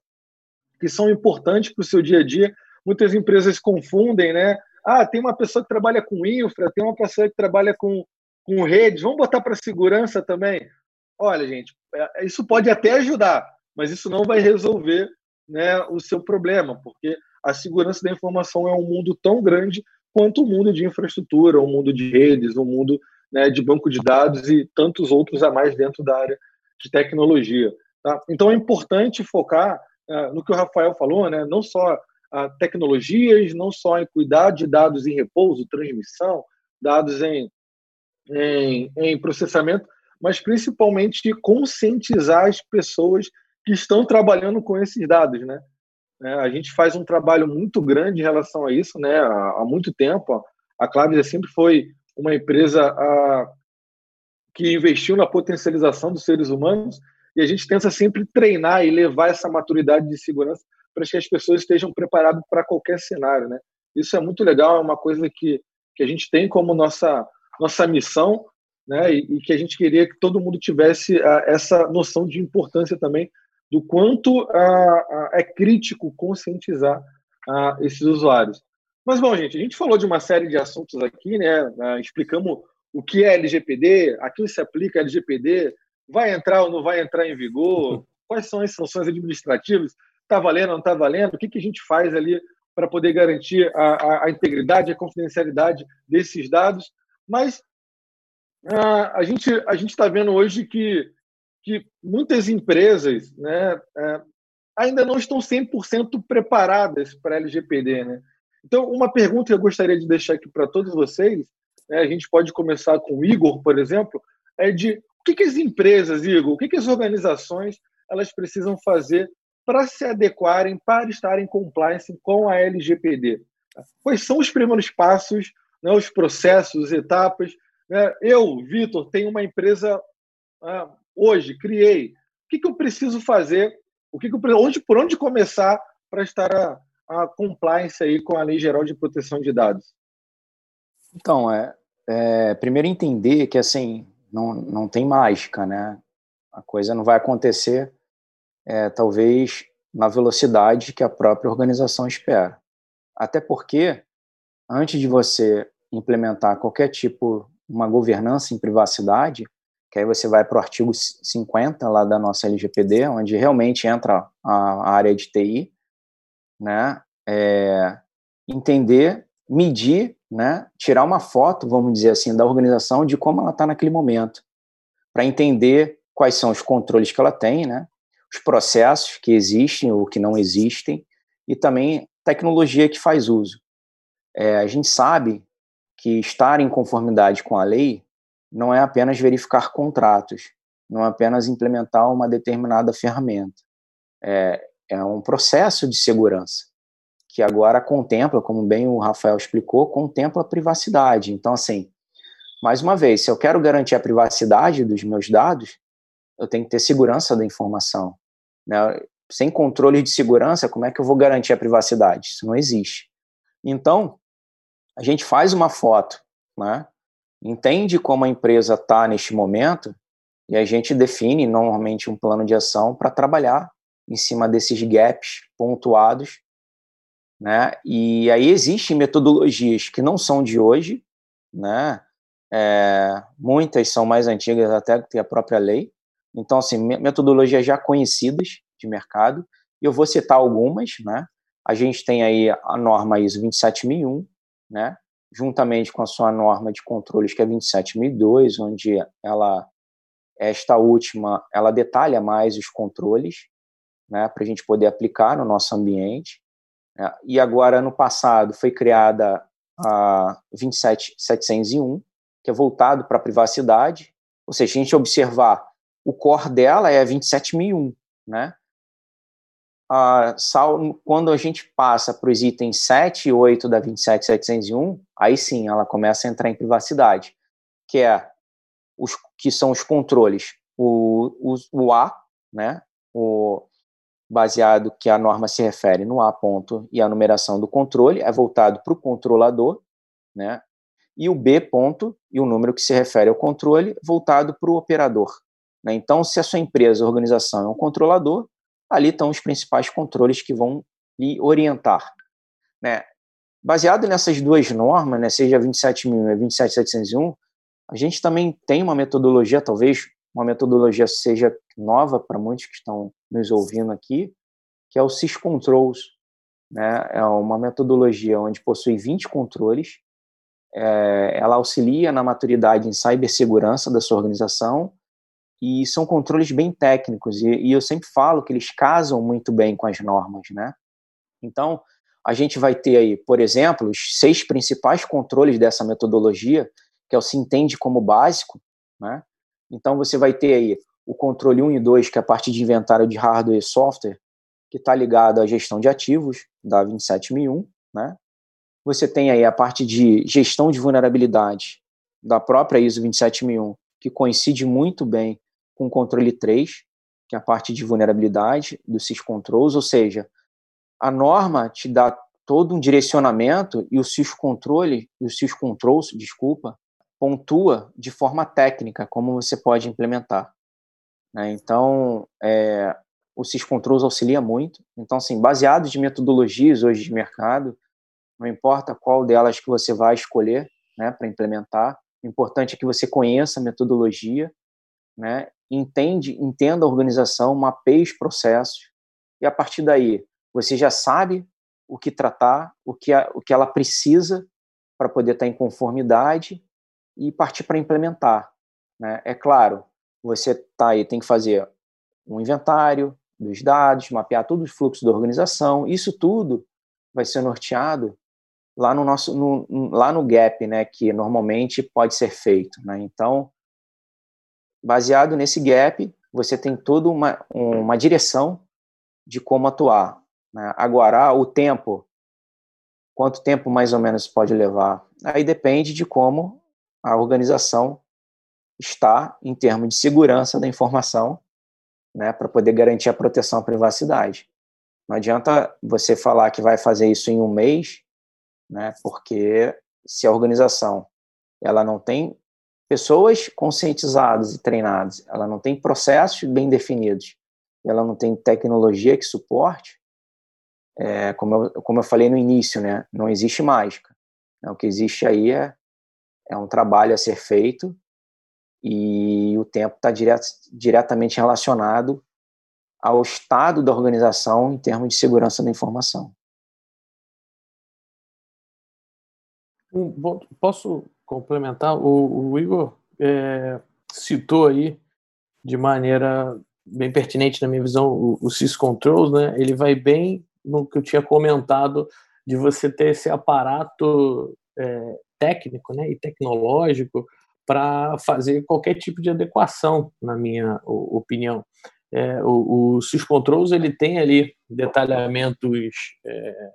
que são importantes para o seu dia a dia. Muitas empresas confundem, né? Ah, tem uma pessoa que trabalha com infra, tem uma pessoa que trabalha com, com redes, vamos botar para segurança também? Olha, gente, é, isso pode até ajudar, mas isso não vai resolver né, o seu problema, porque a segurança da informação é um mundo tão grande quanto o mundo de infraestrutura, o mundo de redes, o mundo né, de banco de dados e tantos outros a mais dentro da área de tecnologia. Tá? Então é importante focar uh, no que o Rafael falou, né, não só tecnologias, não só em cuidar de dados em repouso, transmissão, dados em, em, em processamento, mas principalmente conscientizar as pessoas que estão trabalhando com esses dados, né? É, a gente faz um trabalho muito grande em relação a isso, né? Há, muito tempo, a Clavis sempre foi uma empresa a, que investiu na potencialização dos seres humanos e a gente tenta sempre treinar e levar essa maturidade de segurança para que as pessoas estejam preparadas para qualquer cenário, né? Isso é muito legal, é uma coisa que, que a gente tem como nossa nossa missão, né? E, e que a gente queria que todo mundo tivesse a, essa noção de importância também do quanto a, a, é crítico conscientizar esses usuários. Mas bom, gente, a gente falou de uma série de assuntos aqui, né? explicamos o que é LGPD, a quem se aplica LGPD, vai entrar ou não vai entrar em vigor, quais são as sanções administrativas está valendo, não está valendo, o que, que a gente faz ali para poder garantir a, a, a, integridade, a confidencialidade desses dados. Mas a, a gente a gente está vendo hoje que, que muitas empresas né, é, ainda não estão 100% preparadas para a LGPD. Né? Então, uma pergunta que eu gostaria de deixar aqui para todos vocês, né, a gente pode começar com o Igor, por exemplo, é de o que, que as empresas, Igor, o que, que as organizações elas precisam fazer para se adequarem, para estarem em compliance com a LGPD. Quais são os primeiros passos, né, os processos, etapas? Né? Eu, Vitor, tenho uma empresa ah, hoje, criei. O que, que eu preciso fazer O que, que onde, por onde começar para estar a, a compliance aí com a Lei Geral de Proteção de Dados? Então, é, é primeiro entender que assim não, não tem mágica, né? A coisa não vai acontecer, é, talvez na velocidade que a própria organização espera. Até porque, antes de você implementar qualquer tipo, uma governança em privacidade, que aí você vai para o artigo 50 lá da nossa LGPD, onde realmente entra a, área de TI, né? É, entender, medir, né? Tirar uma foto, vamos dizer assim, da organização de como ela está naquele momento, para entender quais são os controles que ela tem, né? Os processos que existem ou que não existem e também tecnologia que faz uso. É, a gente sabe que estar em conformidade com a lei não é apenas verificar contratos, não é apenas implementar uma determinada ferramenta. É, é um processo de segurança que agora contempla, como bem o Rafael explicou, contempla a privacidade. Então, assim, mais uma vez, se eu quero garantir a privacidade dos meus dados, eu tenho que ter segurança da informação. Né? Sem controle de segurança, como é que eu vou garantir a privacidade? Isso não existe. Então, a gente faz uma foto, né? entende como a empresa está neste momento e a gente define normalmente um plano de ação para trabalhar em cima desses gaps pontuados, né? E aí existem metodologias que não são de hoje, né? É, muitas são mais antigas até que a própria lei. Então, assim, metodologias já conhecidas de mercado. Eu vou citar algumas, né? A gente tem aí a norma ISO 27001, né? juntamente com a sua norma de controles, que é 27002, onde ela, esta última, ela detalha mais os controles, né, para a gente poder aplicar no nosso ambiente. Né. E agora, no passado, foi criada a 27701, que é voltado para a privacidade, ou seja, se a gente observar, o core dela é a 27001, né? sal, quando a gente passa para os itens 7 e 8 da 27701, aí sim ela começa a entrar em privacidade, que é os que são os controles, o, o, o A, né, o baseado que a norma se refere no A ponto e a numeração do controle é voltado para o controlador, né, e o B ponto e o número que se refere ao controle voltado para o operador. Né? Então, se a sua empresa, a organização é um controlador, ali estão os principais controles que vão lhe orientar. Né? Baseado nessas duas normas, né, seja 27.000 e 27.701, a gente também tem uma metodologia, talvez uma metodologia seja nova para muitos que estão nos ouvindo aqui, que é o SysControls. Né? É uma metodologia onde possui 20 controles, é, ela auxilia na maturidade em cibersegurança da sua organização e são controles bem técnicos e, e, eu sempre falo que eles casam muito bem com as normas, né? Então a gente vai ter aí, por exemplo, os seis principais controles dessa metodologia, que é o se entende como básico, né? Então você vai ter aí o controle 1 e 2, que é a parte de inventário de hardware e software, que está ligado à gestão de ativos da 27001, né? Você tem aí a parte de gestão de vulnerabilidade da própria ISO 27001, que coincide muito bem com o controle 3, que é a parte de vulnerabilidade do syscontrols, ou seja, a norma te dá todo um direcionamento e o syscontrole, o syscontrols, desculpa, pontua de forma técnica como você pode implementar. Né? Então, é, o syscontrols auxilia muito. Então, assim, baseado de metodologias hoje de mercado, não importa qual delas que você vai escolher né, para implementar, o importante é que você conheça a metodologia né, entende, entenda a organização, mapeie os processos, e a partir daí você já sabe o que tratar, o que, a, o que ela precisa para poder estar em conformidade e partir para implementar. Né? É claro, você tá aí, tem que fazer um inventário dos dados, mapear todos os fluxos da organização, isso tudo vai ser norteado lá no nosso no, lá no gap, né, que normalmente pode ser feito, né? Então, baseado nesse gap, você tem toda uma, uma direção de como atuar. Né? Agora, o tempo, quanto tempo mais ou menos pode levar? Aí depende de como a organização está em termos de segurança da informação né, para poder garantir a proteção à privacidade. Não adianta você falar que vai fazer isso em um mês, né, porque se a organização ela não tem pessoas conscientizadas e treinadas, ela não tem processos bem definidos, ela não tem tecnologia que suporte, é, como, eu, como eu falei no início, né, não existe mágica. O que existe aí é, é um trabalho a ser feito e o tempo está diret, diretamente relacionado ao estado da organização em termos de segurança da informação. Posso complementar? O, o Igor é, citou aí de maneira bem pertinente na minha visão o, o syscontrols, né? Ele vai bem no que eu tinha comentado de você ter esse aparato é, técnico, né, e tecnológico para fazer qualquer tipo de adequação, na minha opinião. É, o, o SysControls ele tem ali detalhamentos é,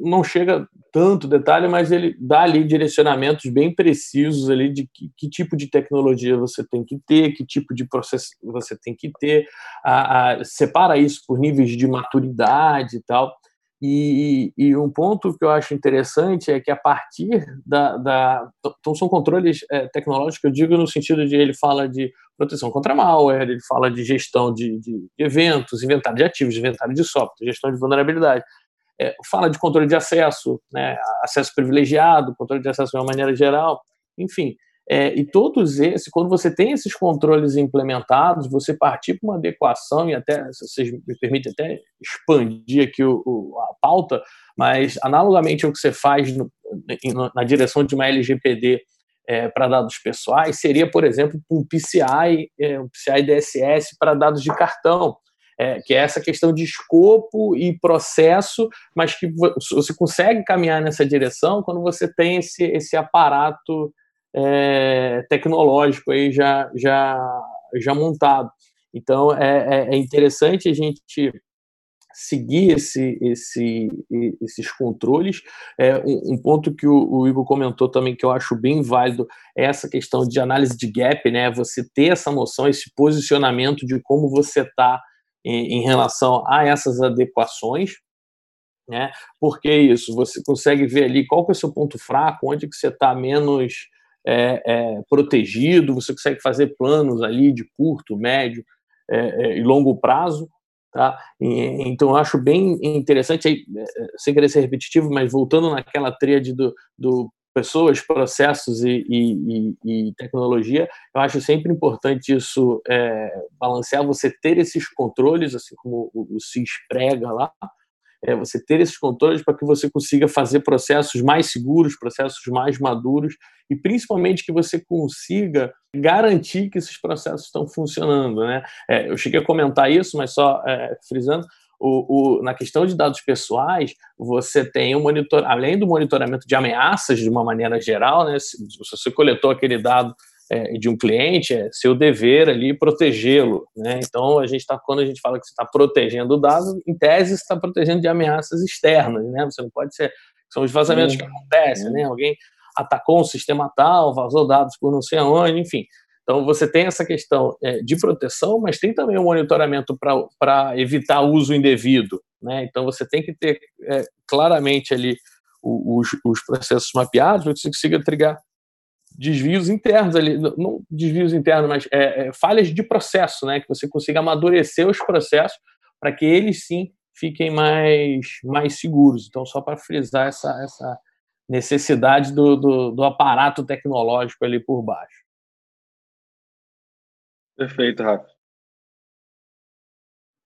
não chega tanto detalhe, mas ele dá ali direcionamentos bem precisos ali de que, que, tipo de tecnologia você tem que ter, que tipo de processo você tem que ter, a, a, separa isso por níveis de maturidade e tal. E, e, um ponto que eu acho interessante é que a partir da. da então, são controles é, tecnológicos, eu digo no sentido de ele fala de proteção contra malware, ele fala de gestão de, de eventos, inventário de ativos, inventário de software, gestão de vulnerabilidade é, fala de controle de acesso, né, acesso privilegiado, controle de acesso de uma maneira geral, enfim. É, e todos esses, quando você tem esses controles implementados, você partir para uma adequação, e até, se vocês me permitem até expandir aqui o, o, a pauta, mas analogamente ao que você faz no, na direção de uma LGPD é, para dados pessoais, seria, por exemplo, um PCI, é, um PCI DSS para dados de cartão é, que é essa questão de escopo e processo, mas que você consegue caminhar nessa direção quando você tem esse, esse aparato é, tecnológico aí já, já, já montado. Então, é, é, é interessante a gente seguir esse, esse, esses controles. É, um, um, ponto que o, o, Igor comentou também que eu acho bem válido é essa questão de análise de gap, né? Você ter essa noção, esse posicionamento de como você está em, relação a essas adequações, né? Porque isso, você consegue ver ali qual que é o seu ponto fraco, onde que você está menos é, é, protegido, você consegue fazer planos ali de curto, médio é, é e longo prazo, tá? E, então eu acho bem interessante, aí, é, sem querer ser repetitivo, mas voltando naquela tríade do, do pessoas, processos e, e, e, tecnologia, eu acho sempre importante isso é, balancear, você ter esses controles, assim como o, o CIS prega lá, é, você ter esses controles para que você consiga fazer processos mais seguros, processos mais maduros e principalmente que você consiga garantir que esses processos estão funcionando. Né? É, eu cheguei a comentar isso, mas só é, frisando, o, o, na questão de dados pessoais, você tem o monitor, além do monitoramento de ameaças de uma maneira geral, né, se, se você coletou aquele dado é, de um cliente, é seu dever ali protegê-lo. Né? Então, a gente está quando a gente fala que você está protegendo o dado, em tese está protegendo de ameaças externas. Né? Você não pode ser. São os vazamentos que acontecem, né? Alguém atacou um sistema tal, vazou dados por não sei aonde, enfim. Então, você tem essa questão é, de proteção, mas tem também o um monitoramento para evitar uso indevido. Né? Então, você tem que ter é, claramente ali os, os, processos mapeados para que você consiga trigar desvios internos ali, não desvios internos, mas é, é, falhas de processo, né? que você consiga amadurecer os processos para que eles sim fiquem mais, mais seguros. Então, só para frisar essa, essa necessidade do, do, do aparato tecnológico ali por baixo. Perfeito, Rafa.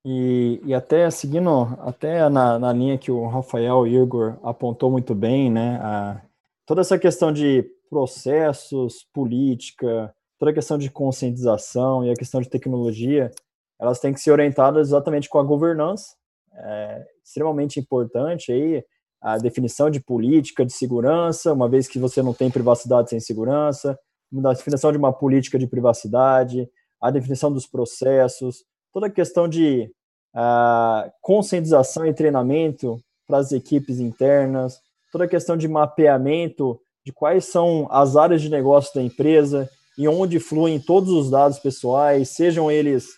E, e até seguindo, até na, na linha que o Rafael Igor apontou muito bem, né, a, toda essa questão de processos, política, toda a questão de conscientização e a questão de tecnologia, elas têm que ser orientadas exatamente com a governança, é extremamente importante aí a definição de política de segurança, uma vez que você não tem privacidade sem segurança, a definição de uma política de privacidade, a definição dos processos, toda a questão de uh, conscientização e treinamento para as equipes internas, toda a questão de mapeamento de quais são as áreas de negócio da empresa e onde fluem todos os dados pessoais, sejam eles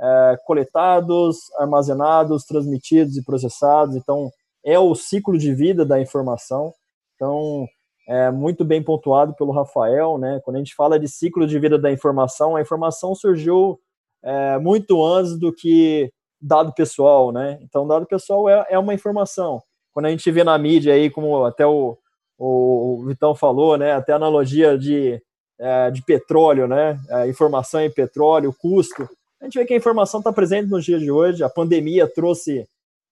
é, coletados, armazenados, transmitidos e processados. Então, é o ciclo de vida da informação. Então, é muito bem pontuado pelo Rafael, né? Quando a gente fala de ciclo de vida da informação, a informação surgiu é, muito antes do que dado pessoal, né? Então, dado pessoal é, é uma informação. Quando a gente vê na mídia aí, como até o, o Vitão falou, né? Até a analogia de, é, de petróleo, né? É, informação em petróleo, custo. A gente vê que a informação está presente nos dias de hoje. A pandemia trouxe,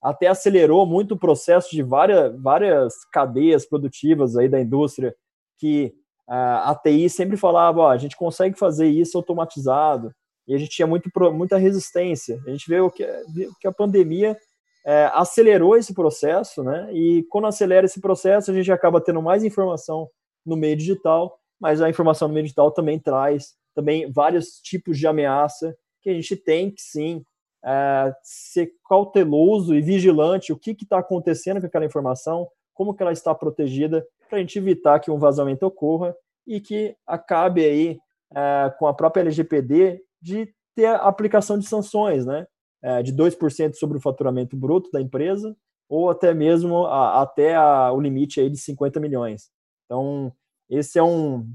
até acelerou muito o processo de várias, várias cadeias produtivas aí da indústria que a TI sempre falava, a gente consegue fazer isso automatizado, e a gente tinha muito, muita resistência. A gente vê o que, que a pandemia é, acelerou esse processo, né? E quando acelera esse processo, a gente acaba tendo mais informação no meio digital, mas a informação no meio digital também traz também vários tipos de ameaça que a gente tem que sim é, ser cauteloso e vigilante o que está acontecendo com aquela informação, como que ela está protegida, para a gente evitar que um vazamento ocorra e que acabe aí é, com a própria LGPD de ter a aplicação de sanções, né? é, de 2% sobre o faturamento bruto da empresa, ou até mesmo a, até a, o limite aí de 50 milhões. Então, esse é um,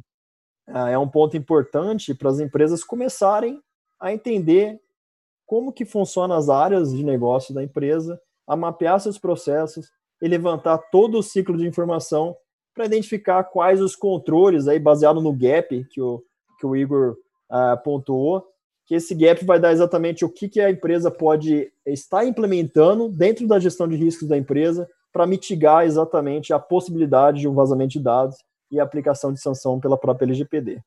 é um ponto importante para as empresas começarem a entender como que funcionam as áreas de negócio da empresa, a mapear seus processos e levantar todo o ciclo de informação para identificar quais os controles aí baseado no gap que o, que o Igor uh, pontuou, que esse gap vai dar exatamente o que, que a empresa pode estar implementando dentro da gestão de riscos da empresa para mitigar exatamente a possibilidade de um vazamento de dados e a aplicação de sanção pela própria LGPD.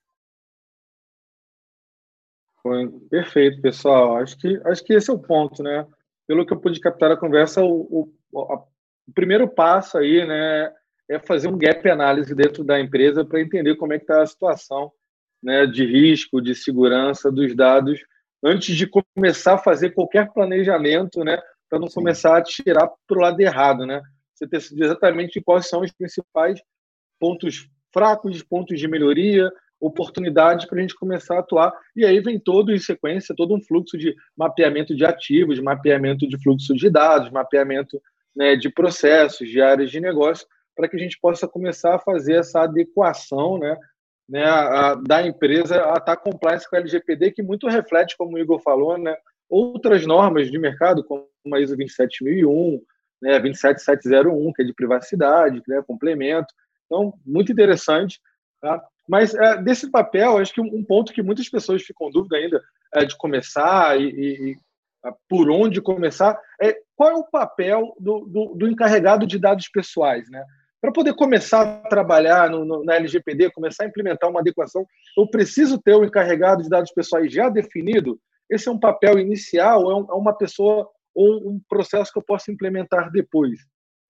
Foi perfeito, pessoal. Acho que, acho que esse é o ponto, né? Pelo que eu pude captar a conversa, o, o, a, o primeiro passo aí, né, é fazer um gap análise dentro da empresa para entender como é que está a situação né, de risco, de segurança dos dados, antes de começar a fazer qualquer planejamento, né, para não começar a tirar para o lado errado. Né? Você ter exatamente quais são os principais pontos fracos, pontos de melhoria, oportunidades para a gente começar a atuar. E aí vem todo em sequência, todo um fluxo de mapeamento de ativos, mapeamento de fluxo de dados, mapeamento né, de processos, de áreas de negócio, para que a gente possa começar a fazer essa adequação né, né, a, da empresa a estar tá compliance com a LGPD, que muito reflete, como o Igor falou, né, outras normas de mercado, como a ISO 27001, né, 27701, que é de privacidade, né, complemento. Então, muito interessante. Tá? Mas é, desse papel, acho que um, ponto que muitas pessoas ficam em dúvida ainda é de começar e, e, por onde começar é qual é o papel do, do, do encarregado de dados pessoais, né? Para poder começar a trabalhar no, no, na LGPD, começar a implementar uma adequação, eu preciso ter o encarregado de dados pessoais já definido. Esse é um papel inicial, é, um, é uma pessoa ou um processo que eu posso implementar depois.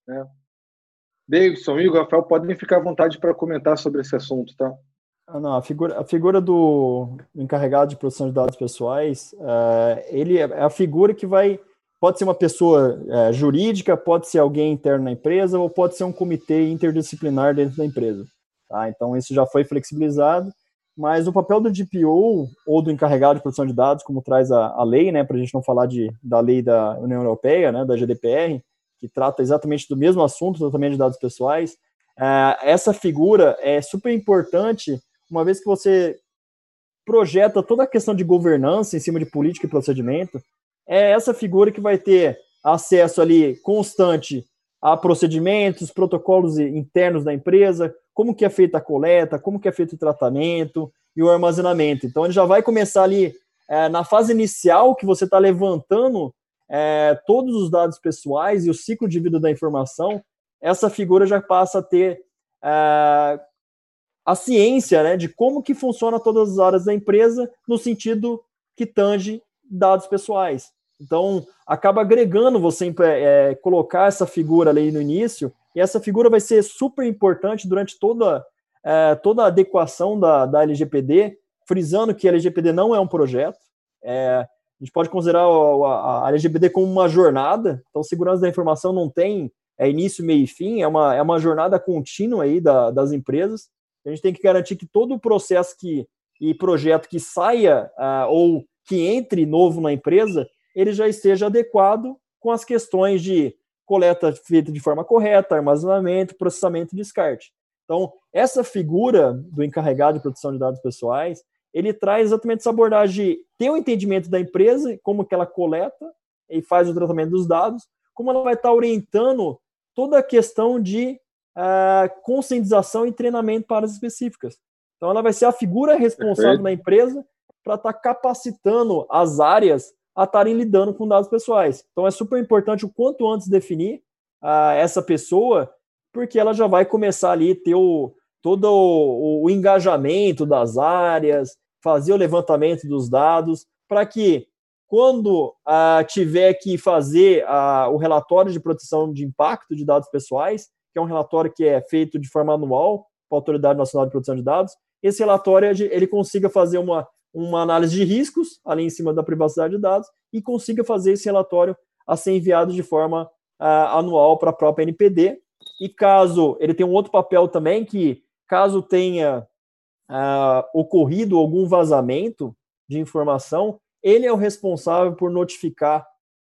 Né? Davidson e Rafael podem ficar à vontade para comentar sobre esse assunto, tá? Ah, não, a figura, a figura do encarregado de proteção de dados pessoais, uh, ele é a figura que vai Pode ser uma pessoa é, jurídica, pode ser alguém interno na empresa, ou pode ser um comitê interdisciplinar dentro da empresa. Tá? Então, isso já foi flexibilizado, mas o papel do DPO ou do encarregado de proteção de dados, como traz a, a lei, né, para a gente não falar de, da lei da União Europeia, né, da GDPR, que trata exatamente do mesmo assunto, tratamento de dados pessoais, é, essa figura é super importante, uma vez que você projeta toda a questão de governança em cima de política e procedimento, é essa figura que vai ter acesso ali constante a procedimentos, protocolos internos da empresa, como que é feita a coleta, como que é feito o tratamento e o armazenamento. Então ele já vai começar ali é, na fase inicial que você está levantando é, todos os dados pessoais e o ciclo de vida da informação, essa figura já passa a ter é, a ciência né, de como que funciona todas as áreas da empresa no sentido que tange dados pessoais. Então, acaba agregando você é, colocar essa figura ali no início, e essa figura vai ser super importante durante toda, é, toda a adequação da, da LGPD, frisando que a LGPD não é um projeto. É, gente pode considerar a, LGPD como uma jornada, então segurança da informação não tem é, início, meio e fim, é uma, é uma jornada contínua aí da, das empresas. A gente tem que garantir que todo o processo que, e projeto que saia uh, ou que entre novo na empresa, ele já esteja adequado com as questões de coleta feita de forma correta, armazenamento, processamento e descarte. Então, essa figura do encarregado de proteção de dados pessoais, ele traz exatamente essa abordagem de ter o um entendimento da empresa, como que ela coleta e faz o tratamento dos dados, como ela vai estar orientando toda a questão de uh, conscientização e treinamento para áreas específicas. Então, ela vai ser a figura responsável Perfeito. empresa para estar capacitando as áreas a estarem lidando com dados pessoais. Então, é super importante o quanto antes definir uh, essa pessoa, porque ela já vai começar ali a ter o, todo o, o engajamento das áreas, fazer o levantamento dos dados, para que quando uh, tiver que fazer uh, o relatório de proteção de impacto de dados pessoais, que é um relatório que é feito de forma anual para a Autoridade Nacional de Proteção de Dados, esse relatório ele consiga fazer uma, uma análise de riscos ali em cima da privacidade de dados e consiga fazer esse relatório a ser enviado de forma uh, anual para a própria NPD. E caso ele tenha um outro papel também, que caso tenha ocorrido algum vazamento de informação, ele é o responsável por notificar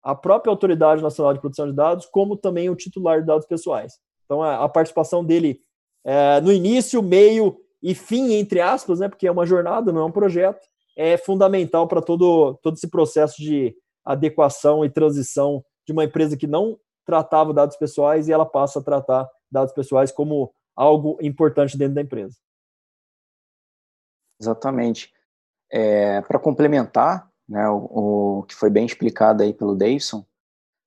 a própria Autoridade Nacional de Proteção de Dados, como também o titular de dados pessoais. Então, a, a participação dele é, no início, meio e fim, entre aspas, né, porque é uma jornada, não é um projeto, é fundamental para todo, todo esse processo de adequação e transição de uma empresa que não tratava dados pessoais e ela passa a tratar dados pessoais como algo importante dentro da empresa. Exatamente. É, para complementar, né, o, o, que foi bem explicado aí pelo Davidson,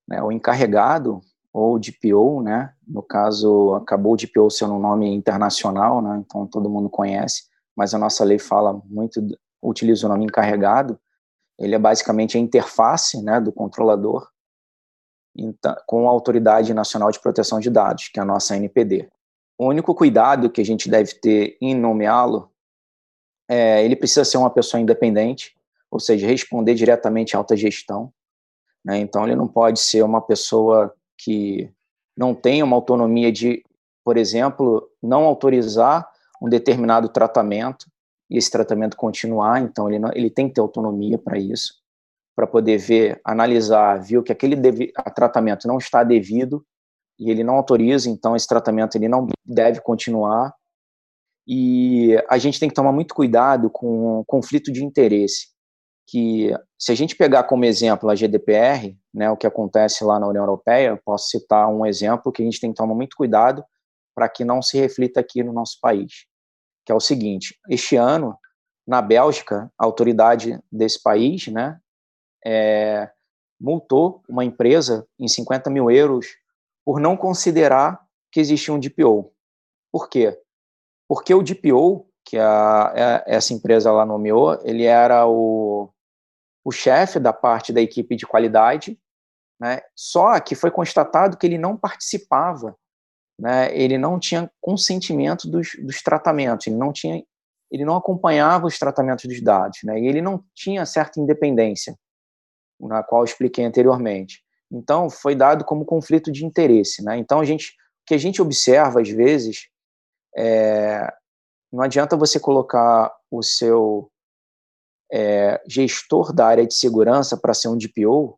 né, o encarregado ou DPO, né, no caso acabou o DPO sendo um nome internacional, né, então todo mundo conhece, mas a nossa lei fala muito, utiliza o nome encarregado, ele é basicamente a interface né, do controlador então, com a Autoridade Nacional de Proteção de Dados, que é a nossa NPD. O único cuidado que a gente deve ter em nomeá-lo é ele precisa ser uma pessoa independente, ou seja, responder diretamente à alta gestão. Né? Então, ele não pode ser uma pessoa que não tenha uma autonomia de, por exemplo, não autorizar um determinado tratamento e esse tratamento continuar. Então, ele, não, ele tem que ter autonomia para isso, para poder ver, analisar, viu que aquele tratamento não está devido e ele não autoriza, então esse tratamento ele não deve continuar. E a gente tem que tomar muito cuidado com o conflito de interesse que se a gente pegar como exemplo a GDPR, né, o que acontece lá na União Europeia, posso citar um exemplo que a gente tem que tomar muito cuidado para que não se reflita aqui no nosso país, que é o seguinte: este ano na Bélgica, a autoridade desse país, né, é, multou uma empresa em 50 mil euros por não considerar que existia um DPO. Por quê? Porque o DPO, que a, a, essa empresa lá nomeou, ele era o o chefe da parte da equipe de qualidade, né? Só que foi constatado que ele não participava, né? Ele não tinha consentimento dos, dos tratamentos, ele não tinha, ele não acompanhava os tratamentos dos dados, né? E ele não tinha certa independência, na qual expliquei anteriormente. Então foi dado como conflito de interesse, né? Então a gente, o que a gente observa às vezes é, não adianta você colocar o seu é, gestor da área de segurança para ser um DPO,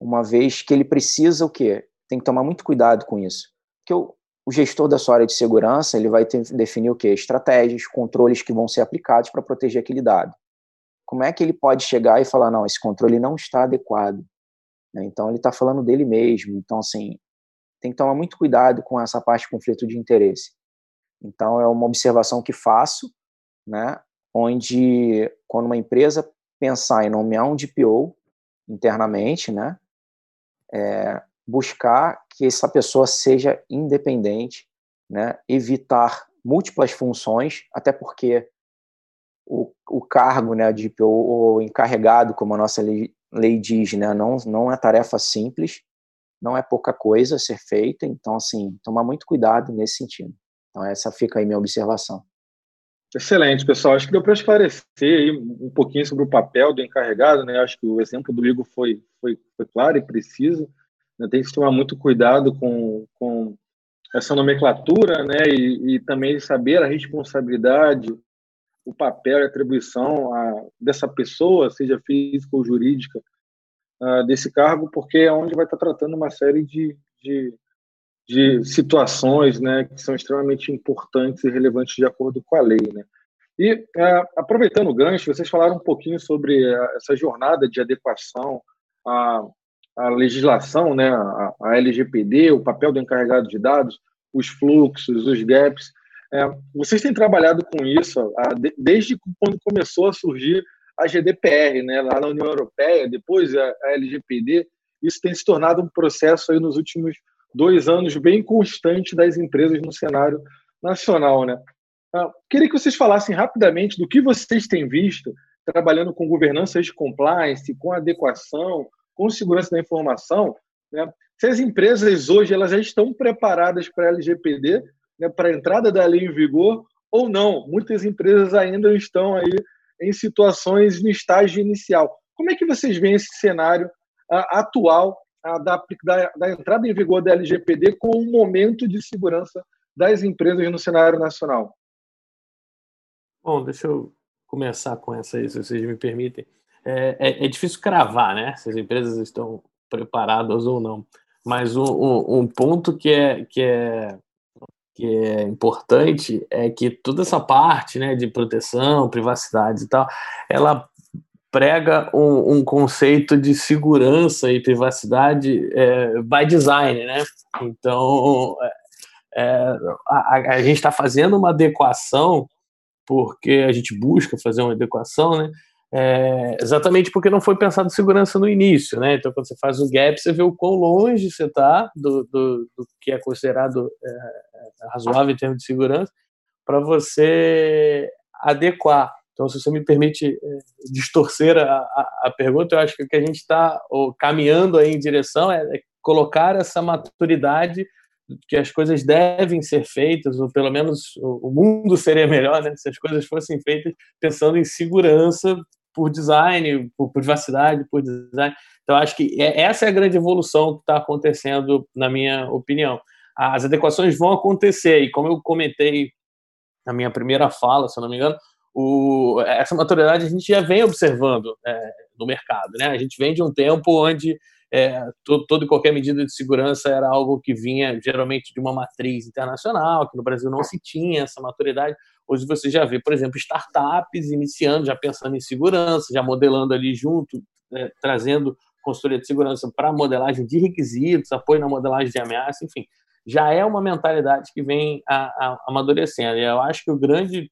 uma vez que ele precisa o quê? Tem que tomar muito cuidado com isso. Porque o, o gestor da sua área de segurança, ele vai ter, definir o quê? Estratégias, controles que vão ser aplicados para proteger aquele dado. Como é que ele pode chegar e falar, não, esse controle não está adequado? Né? Então, ele está falando dele mesmo. Então, assim, tem que tomar muito cuidado com essa parte de conflito de interesse. Então, é uma observação que faço, né? onde quando uma empresa pensar em nomear um DPO internamente, né, é, buscar que essa pessoa seja independente, né, evitar múltiplas funções, até porque o, o cargo né, de DPO ou encarregado, como a nossa lei, lei diz, né, não, não é tarefa simples, não é pouca coisa a ser feita, então, assim, tomar muito cuidado nesse sentido. Então, essa fica aí minha observação. Excelente, pessoal. Acho que deu para esclarecer aí um pouquinho sobre o papel do encarregado, né? Acho que o exemplo do Igor foi, foi, foi claro e preciso. Né? Tem que tomar muito cuidado com, com essa nomenclatura, né? E, e também saber a responsabilidade, o papel e atribuição a, dessa pessoa, seja física ou jurídica, uh, desse cargo, porque é onde vai estar tratando uma série de, de, de, situações né, que são extremamente importantes e relevantes de acordo com a lei. Né? E, uh, aproveitando o gancho, vocês falaram um pouquinho sobre essa jornada de adequação à, à legislação, né, a, a LGPD, o papel do encarregado de dados, os fluxos, os gaps. É, vocês têm trabalhado com isso a, de, desde quando começou a surgir a GDPR, né, lá na União Europeia, depois a, a, LGPD. Isso tem se tornado um processo aí nos últimos dois anos bem constante das empresas no cenário nacional, né? Ah, queria que vocês falassem rapidamente do que vocês têm visto trabalhando com governança de compliance, com adequação, com segurança da informação, né? Se as empresas hoje elas já estão preparadas para a LGPD, né, para a entrada da lei em vigor, ou não. Muitas empresas ainda estão aí em situações no estágio inicial. Como é que vocês veem esse cenário uh, atual uh, da, da, da, entrada em vigor da LGPD com o momento de segurança das empresas no cenário nacional? Bom, deixa eu começar com essa aí, se vocês me permitem. É, é, é difícil cravar, né? Se as empresas estão preparadas ou não. Mas um, um, um ponto que é, que é que é importante é que toda essa parte né, de proteção, privacidade e tal, ela prega um, um conceito de segurança e privacidade é, by design, né? Então, é, é a, a, gente está fazendo uma adequação porque a gente busca fazer uma adequação, né? É, exatamente porque não foi pensado segurança no início, né? Então, quando você faz o gap, você vê o quão longe você está do, do, do, que é considerado é, é, razoável em termos de segurança, para você adequar. Então, se você me permite é, distorcer a, a, a, pergunta, eu acho que o que a gente está caminhando aí em direção é, é colocar essa maturidade que as coisas devem ser feitas, ou pelo menos o mundo seria melhor né, se as coisas fossem feitas pensando em segurança por design, por privacidade, por design. Então, acho que é, essa é a grande evolução que está acontecendo, na minha opinião. As adequações vão acontecer, e como eu comentei na minha primeira fala, se eu não me engano, o, essa maturidade a gente já vem observando é, no mercado. Né? A gente vem de um tempo onde é, todo, e qualquer medida de segurança era algo que vinha geralmente de uma matriz internacional, que no Brasil não se tinha essa maturidade. Hoje você já vê, por exemplo, startups iniciando, já pensando em segurança, já modelando ali junto, é, trazendo consultoria de segurança para modelagem de requisitos, apoio na modelagem de ameaça, enfim, já é uma mentalidade que vem a, a, amadurecendo. E eu acho que o grande,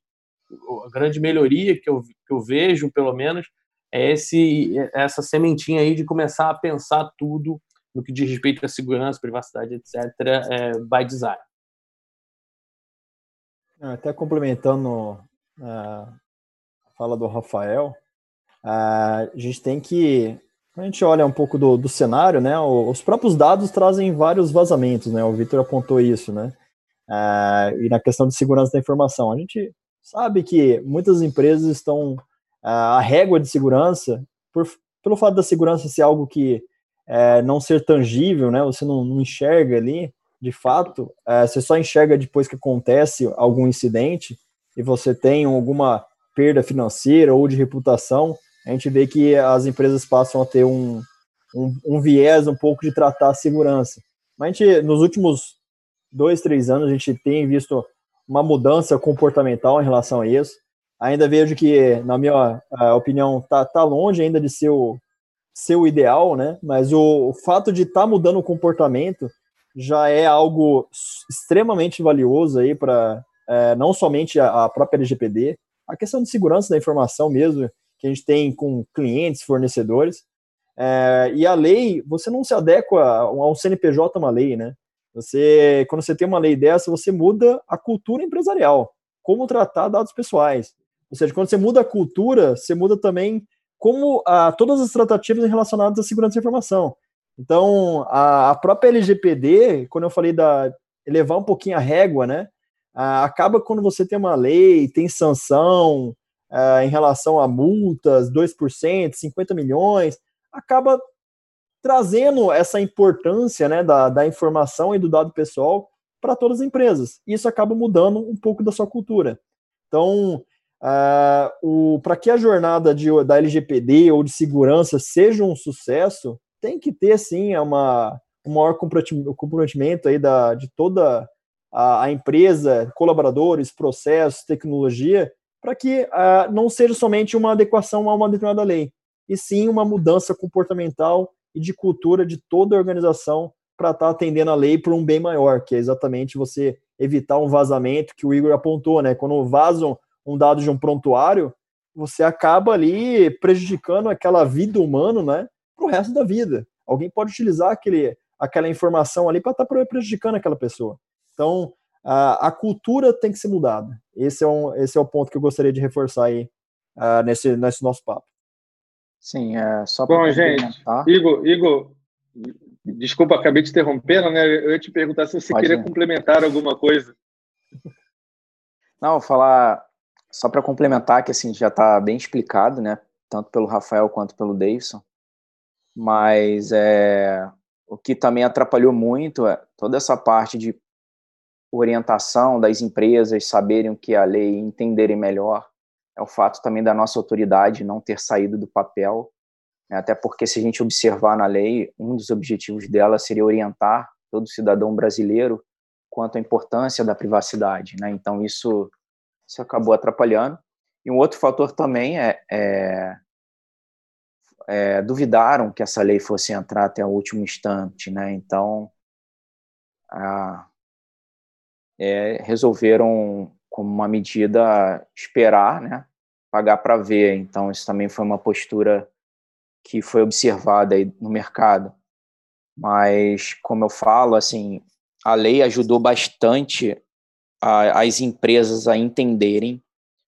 a grande melhoria que eu, que eu vejo, pelo menos, é esse, essa sementinha aí de começar a pensar tudo no que diz respeito à segurança, privacidade, etc., é, by design. Até complementando a fala do Rafael, a gente tem que, a gente olha um pouco do, do cenário, né? Os próprios dados trazem vários vazamentos, né? O Vitor apontou isso, né? e na questão de segurança da informação, a gente sabe que muitas empresas estão a régua de segurança, por, pelo fato da segurança ser algo que é, não ser tangível, né? Você não, não enxerga ali, de fato, é, você só enxerga depois que acontece algum incidente e você tem alguma perda financeira ou de reputação, a gente vê que as empresas passam a ter um, um, um viés um pouco de tratar a segurança. Mas a gente, nos últimos dois, três anos, a gente tem visto uma mudança comportamental em relação a isso. Ainda vejo que, na minha opinião, tá, tá longe ainda de ser o, ser o ideal, né? Mas o, o fato de estar tá mudando o comportamento já é algo extremamente valioso aí para é, não somente a, a, própria LGPD, a questão de segurança da informação mesmo, que a gente tem com clientes, fornecedores. É, e a lei, você não se adequa a um CNPJ uma lei, né? Você, quando você tem uma lei dessa, você muda a cultura empresarial, como tratar dados pessoais. Ou seja, quando você muda a cultura, você muda também como a, todas as tratativas relacionadas à segurança da informação. Então, a, a própria LGPD, quando eu falei da elevar um pouquinho a régua, né, a, acaba quando você tem uma lei, tem sanção em relação a multas, 2%, 50 milhões, acaba trazendo essa importância né, da, da informação e do dado pessoal para todas as empresas. Isso acaba mudando um pouco da sua cultura. Então, uh, para que a jornada de, da LGPD ou de segurança seja um sucesso, tem que ter, sim, uma, um maior comprometimento aí da, de toda a, a empresa, colaboradores, processos, tecnologia, para que uh, não seja somente uma adequação a uma determinada lei, e sim uma mudança comportamental e de cultura de toda a organização para estar tá atendendo a lei por um bem maior, que é exatamente você evitar um vazamento que o Igor apontou, né? Quando vazam um dado de um prontuário, você acaba ali prejudicando aquela vida humana, né? Para o resto da vida. Alguém pode utilizar aquele, aquela informação ali para estar tá prejudicando aquela pessoa. Então, a, a, cultura tem que ser mudada. Esse é, um, esse é o ponto que eu gostaria de reforçar aí uh, nesse, nesse nosso papo. Sim, é só para Bom, gente, Igor, Igor, desculpa, acabei te interrompendo, né? Eu ia te perguntar se você Pode queria ir. complementar alguma coisa. Não, falar só para complementar que assim já está bem explicado, né? Tanto pelo Rafael quanto pelo Davidson. Mas é, o que também atrapalhou muito é toda essa parte de orientação das empresas saberem o que é a lei, entenderem melhor. É o fato também da nossa autoridade não ter saído do papel, né? até porque se a gente observar na lei, um dos objetivos dela seria orientar todo cidadão brasileiro quanto à importância da privacidade, né? Então isso isso acabou atrapalhando. E um outro fator também é, é, é duvidaram que essa lei fosse entrar até o último instante, né? Então a, é, resolveram, como uma medida, esperar, né, pagar para ver. Então, isso também foi uma postura que foi observada aí no mercado. Mas, como eu falo, assim, a lei ajudou bastante a, as empresas a entenderem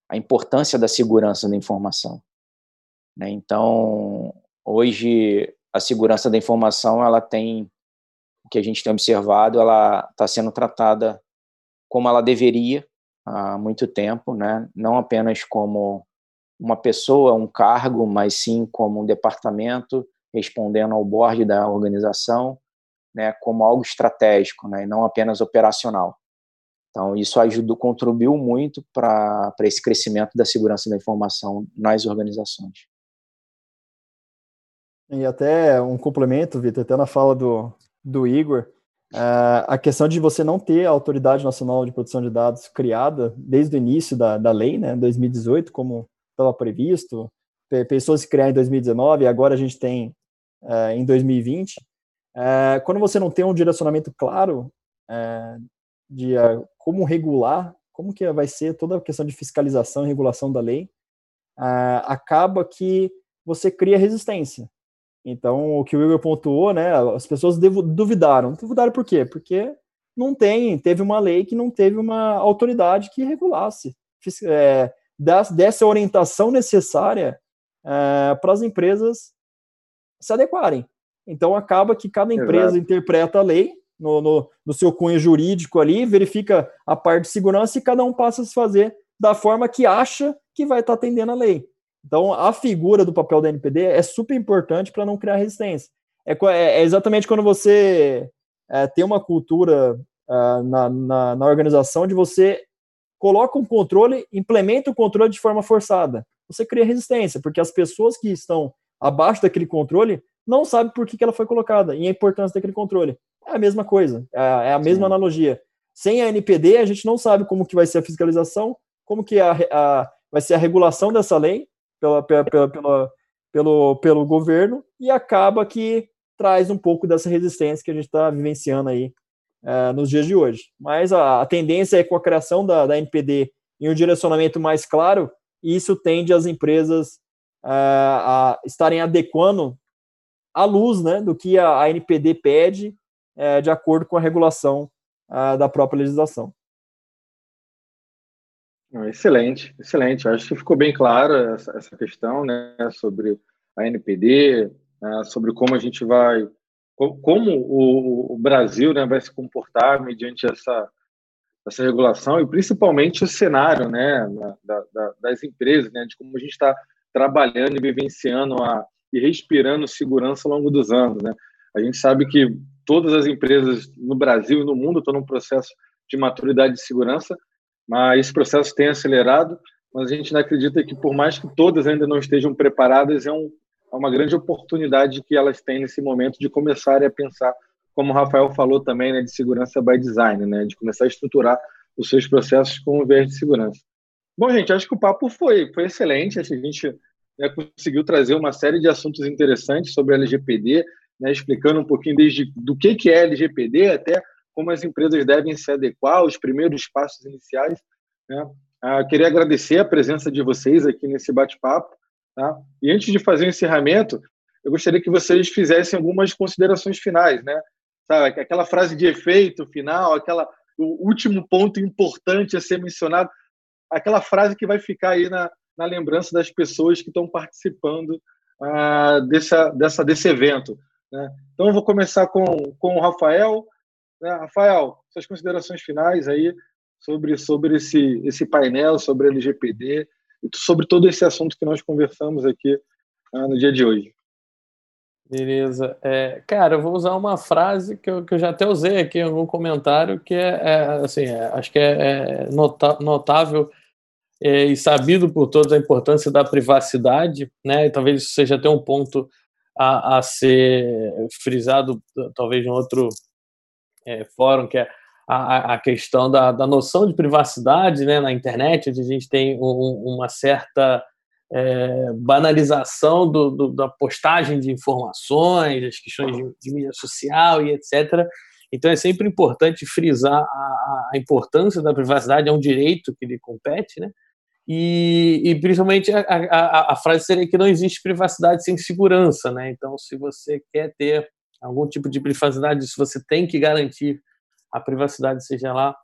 a importância da segurança da informação. Né? Então, hoje, a segurança da informação, ela tem, o que a gente tem observado, ela está sendo tratada como ela deveria há muito tempo, né? não apenas como uma pessoa, um cargo, mas sim como um departamento respondendo ao board da organização, né, como algo estratégico, né, e não apenas operacional. Então, isso ajudou, contribuiu muito para esse crescimento da segurança da informação nas organizações. E até um complemento, Vitor, até na fala do, do Igor, Uh, a questão de você não ter a Autoridade Nacional de Proteção de Dados criada desde o início da, da lei, né, 2018, como estava previsto, pensou se criar em 2019 e agora a gente tem uh, em 2020. Uh, é, quando você não tem um direcionamento claro é, de como regular, como que vai ser toda a questão de fiscalização e regulação da lei, acaba que você cria resistência. Então, o que o Igor pontuou, né, as pessoas duvidaram. Duvidaram por quê? Porque não tem, teve uma lei que não teve uma autoridade que regulasse, é, dessa orientação necessária é, para as empresas se adequarem. Então, acaba que cada empresa Exato. interpreta a lei no, no, no, seu cunho jurídico ali, verifica a parte de segurança e cada um passa a se fazer da forma que acha que vai estar atendendo a lei. Então, a figura do papel da NPD é super importante para não criar resistência. É, é, é, exatamente quando você é, tem uma cultura é, na, na, na, organização de você coloca um controle, implementa o controle de forma forçada. Você cria resistência, porque as pessoas que estão abaixo daquele controle não sabem por que, que ela foi colocada e a importância daquele controle. É a mesma coisa, é, é a mesma Sim. analogia. Sem a NPD, a gente não sabe como que vai ser a fiscalização, como que a, a, vai ser a regulação dessa lei, pela, pela, pela, pelo, pelo governo e acaba que traz um pouco dessa resistência que a gente está vivenciando aí uh, nos dias de hoje. Mas a, a, tendência é com a criação da, da NPD em um direcionamento mais claro, isso tende as empresas uh, a estarem adequando à luz né, do que a, a NPD pede, uh, de acordo com a regulação da própria legislação. Excelente, excelente. Acho que ficou bem clara essa, essa questão, né, sobre a NPD, né, sobre como a gente vai, como o, o Brasil, né, vai se comportar mediante essa essa regulação e principalmente o cenário, né, da, da, das empresas, né, de como a gente está trabalhando e vivenciando a, e respirando segurança ao longo dos anos, né. A gente sabe que todas as empresas no Brasil e no mundo estão num processo de maturidade de segurança mas esse processo tem acelerado mas a gente não acredita que, por mais que todas ainda não estejam preparadas, é, um, é uma grande oportunidade que elas têm nesse momento de começarem a pensar, como o Rafael falou também, né, de segurança by design, né, de começar a estruturar os seus processos com o viés de segurança. Bom, gente, acho que o papo foi, foi excelente. A gente né, conseguiu trazer uma série de assuntos interessantes sobre a LGPD, né, explicando um pouquinho desde do que, que é LGPD até como as empresas devem se adequar, os primeiros passos iniciais. Né? Ah, queria agradecer a presença de vocês aqui nesse bate-papo. Tá? E antes de fazer o encerramento, eu gostaria que vocês fizessem algumas considerações finais, né? Sabe, aquela frase de efeito final, aquela o último ponto importante a ser mencionado, aquela frase que vai ficar aí na, na lembrança das pessoas que estão participando ah, dessa, dessa, desse evento. Né? Então, eu vou começar com, com o Rafael. Né? Rafael, suas considerações finais aí sobre, sobre esse, esse painel, sobre LGPD e sobre todo esse assunto que nós conversamos aqui ah, no dia de hoje. Beleza. É, cara, eu vou usar uma frase que eu, que eu já até usei aqui em algum comentário, que é, é assim, é, acho que é, é nota, notável é, e sabido por todos a importância da privacidade, né? E talvez isso seja até um ponto a, a ser frisado, talvez em outro é, fórum, que é a, a questão da, da noção de privacidade né, na internet, onde a gente tem um, uma certa é, banalização do, do, da postagem de informações, das questões de, de, mídia social e etc. Então é sempre importante frisar a, a, importância da privacidade, é um direito que lhe compete, né? E, e principalmente a, a, a, frase seria que não existe privacidade sem segurança, né? Então, se você quer ter algum tipo de privacidade, se você tem que garantir a privacidade, seja lá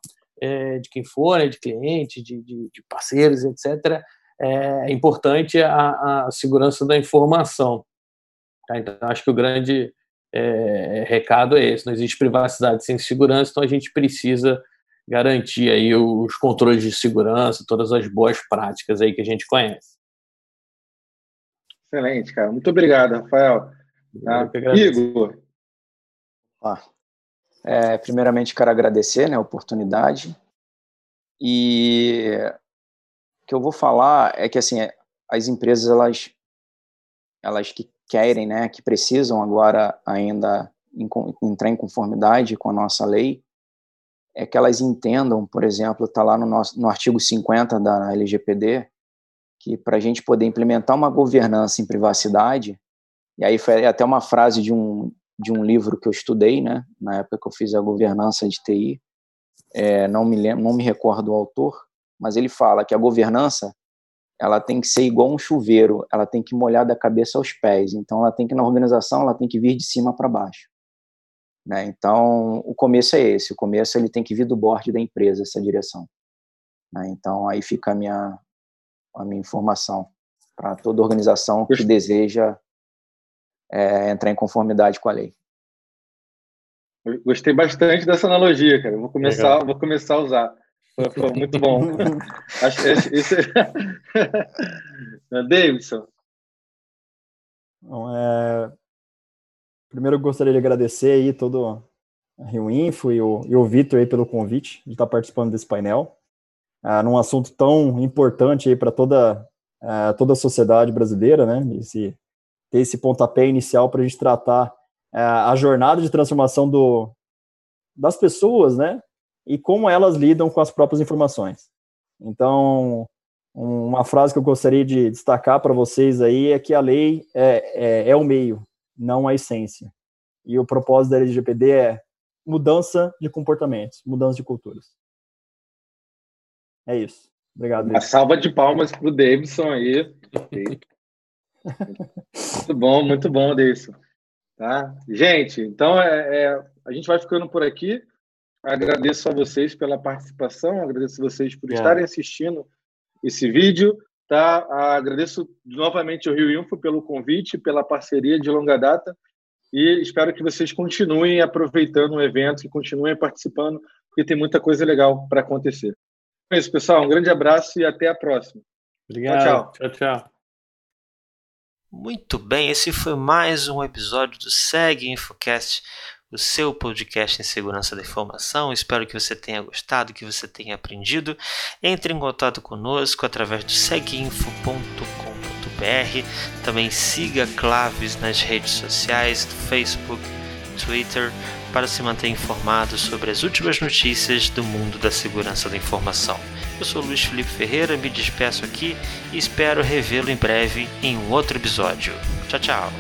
é, de quem for, né, de cliente, de, de, de parceiros, etc., é importante a, a segurança da informação. Tá? Então, acho que o grande é, recado é esse: não existe privacidade sem segurança, então a gente precisa garantir aí os controles de segurança, todas as boas práticas aí que a gente conhece. Excelente, cara. Muito obrigado, Rafael. Tá? Igor. Ah, é, primeiramente, quero agradecer né, a oportunidade. E o que eu vou falar é que assim, as empresas elas, elas que querem, né, que precisam agora ainda entrar em conformidade com a nossa lei, é que elas entendam, por exemplo, está lá no, nosso, no artigo 50 da LGPD, que para a gente poder implementar uma governança em privacidade, e aí foi até uma frase de um, de um livro que eu estudei, né, na época que eu fiz a governança de TI, é, não, me lembro, não me recordo o autor, mas ele fala que a governança ela tem que ser igual um chuveiro, ela tem que molhar da cabeça aos pés, então ela tem que, na organização, ela tem que vir de cima para baixo. Né? Então, o começo é esse, o começo ele tem que vir do board da empresa, essa direção. Né? Então, aí fica a minha, a minha informação para toda organização que deseja é, entrar em conformidade com a lei. Gostei bastante dessa analogia, cara. vou começar, vou começar a usar. Foi, foi muito bom. Acho que esse, Davidson. Bom, é, Primeiro, eu gostaria de agradecer aí todo a Rio Info e o, e o Vitor aí pelo convite de estar participando desse painel, ah, num assunto tão importante aí para toda, ah, toda a sociedade brasileira, né? Esse, ter esse pontapé inicial para a gente tratar ah, a jornada de transformação do, das pessoas, né? E como elas lidam com as próprias informações. Então, uma frase que eu gostaria de destacar para vocês aí é que a lei é, é, é o meio, não a essência. E o propósito da LGPD é mudança de comportamentos, mudança de culturas. É isso. Obrigado. Uma salva de palmas para o Davidson aí. muito bom, muito bom, Davidson. Tá? Gente, então é, é, a gente vai ficando por aqui. Agradeço a vocês pela participação, agradeço a vocês por é. estarem assistindo esse vídeo. Tá? Agradeço novamente ao Rio Info pelo convite, pela parceria de longa data e espero que vocês continuem aproveitando o evento e continuem participando, porque tem muita coisa legal para acontecer. É isso, pessoal. Um grande abraço e até a próxima. Obrigado. Tchau, tchau. tchau, tchau. Muito bem, esse foi mais um episódio do Segue Infocast, o seu podcast em segurança da informação. Espero que você tenha gostado, que você tenha aprendido. Entre em contato conosco através do seguinfo.com.br. Também siga Claves nas redes sociais, Facebook, Twitter, para se manter informado sobre as últimas notícias do mundo da segurança da informação. Eu sou Luiz Felipe Ferreira, me despeço aqui e espero revê-lo em breve em um outro episódio. Tchau, tchau.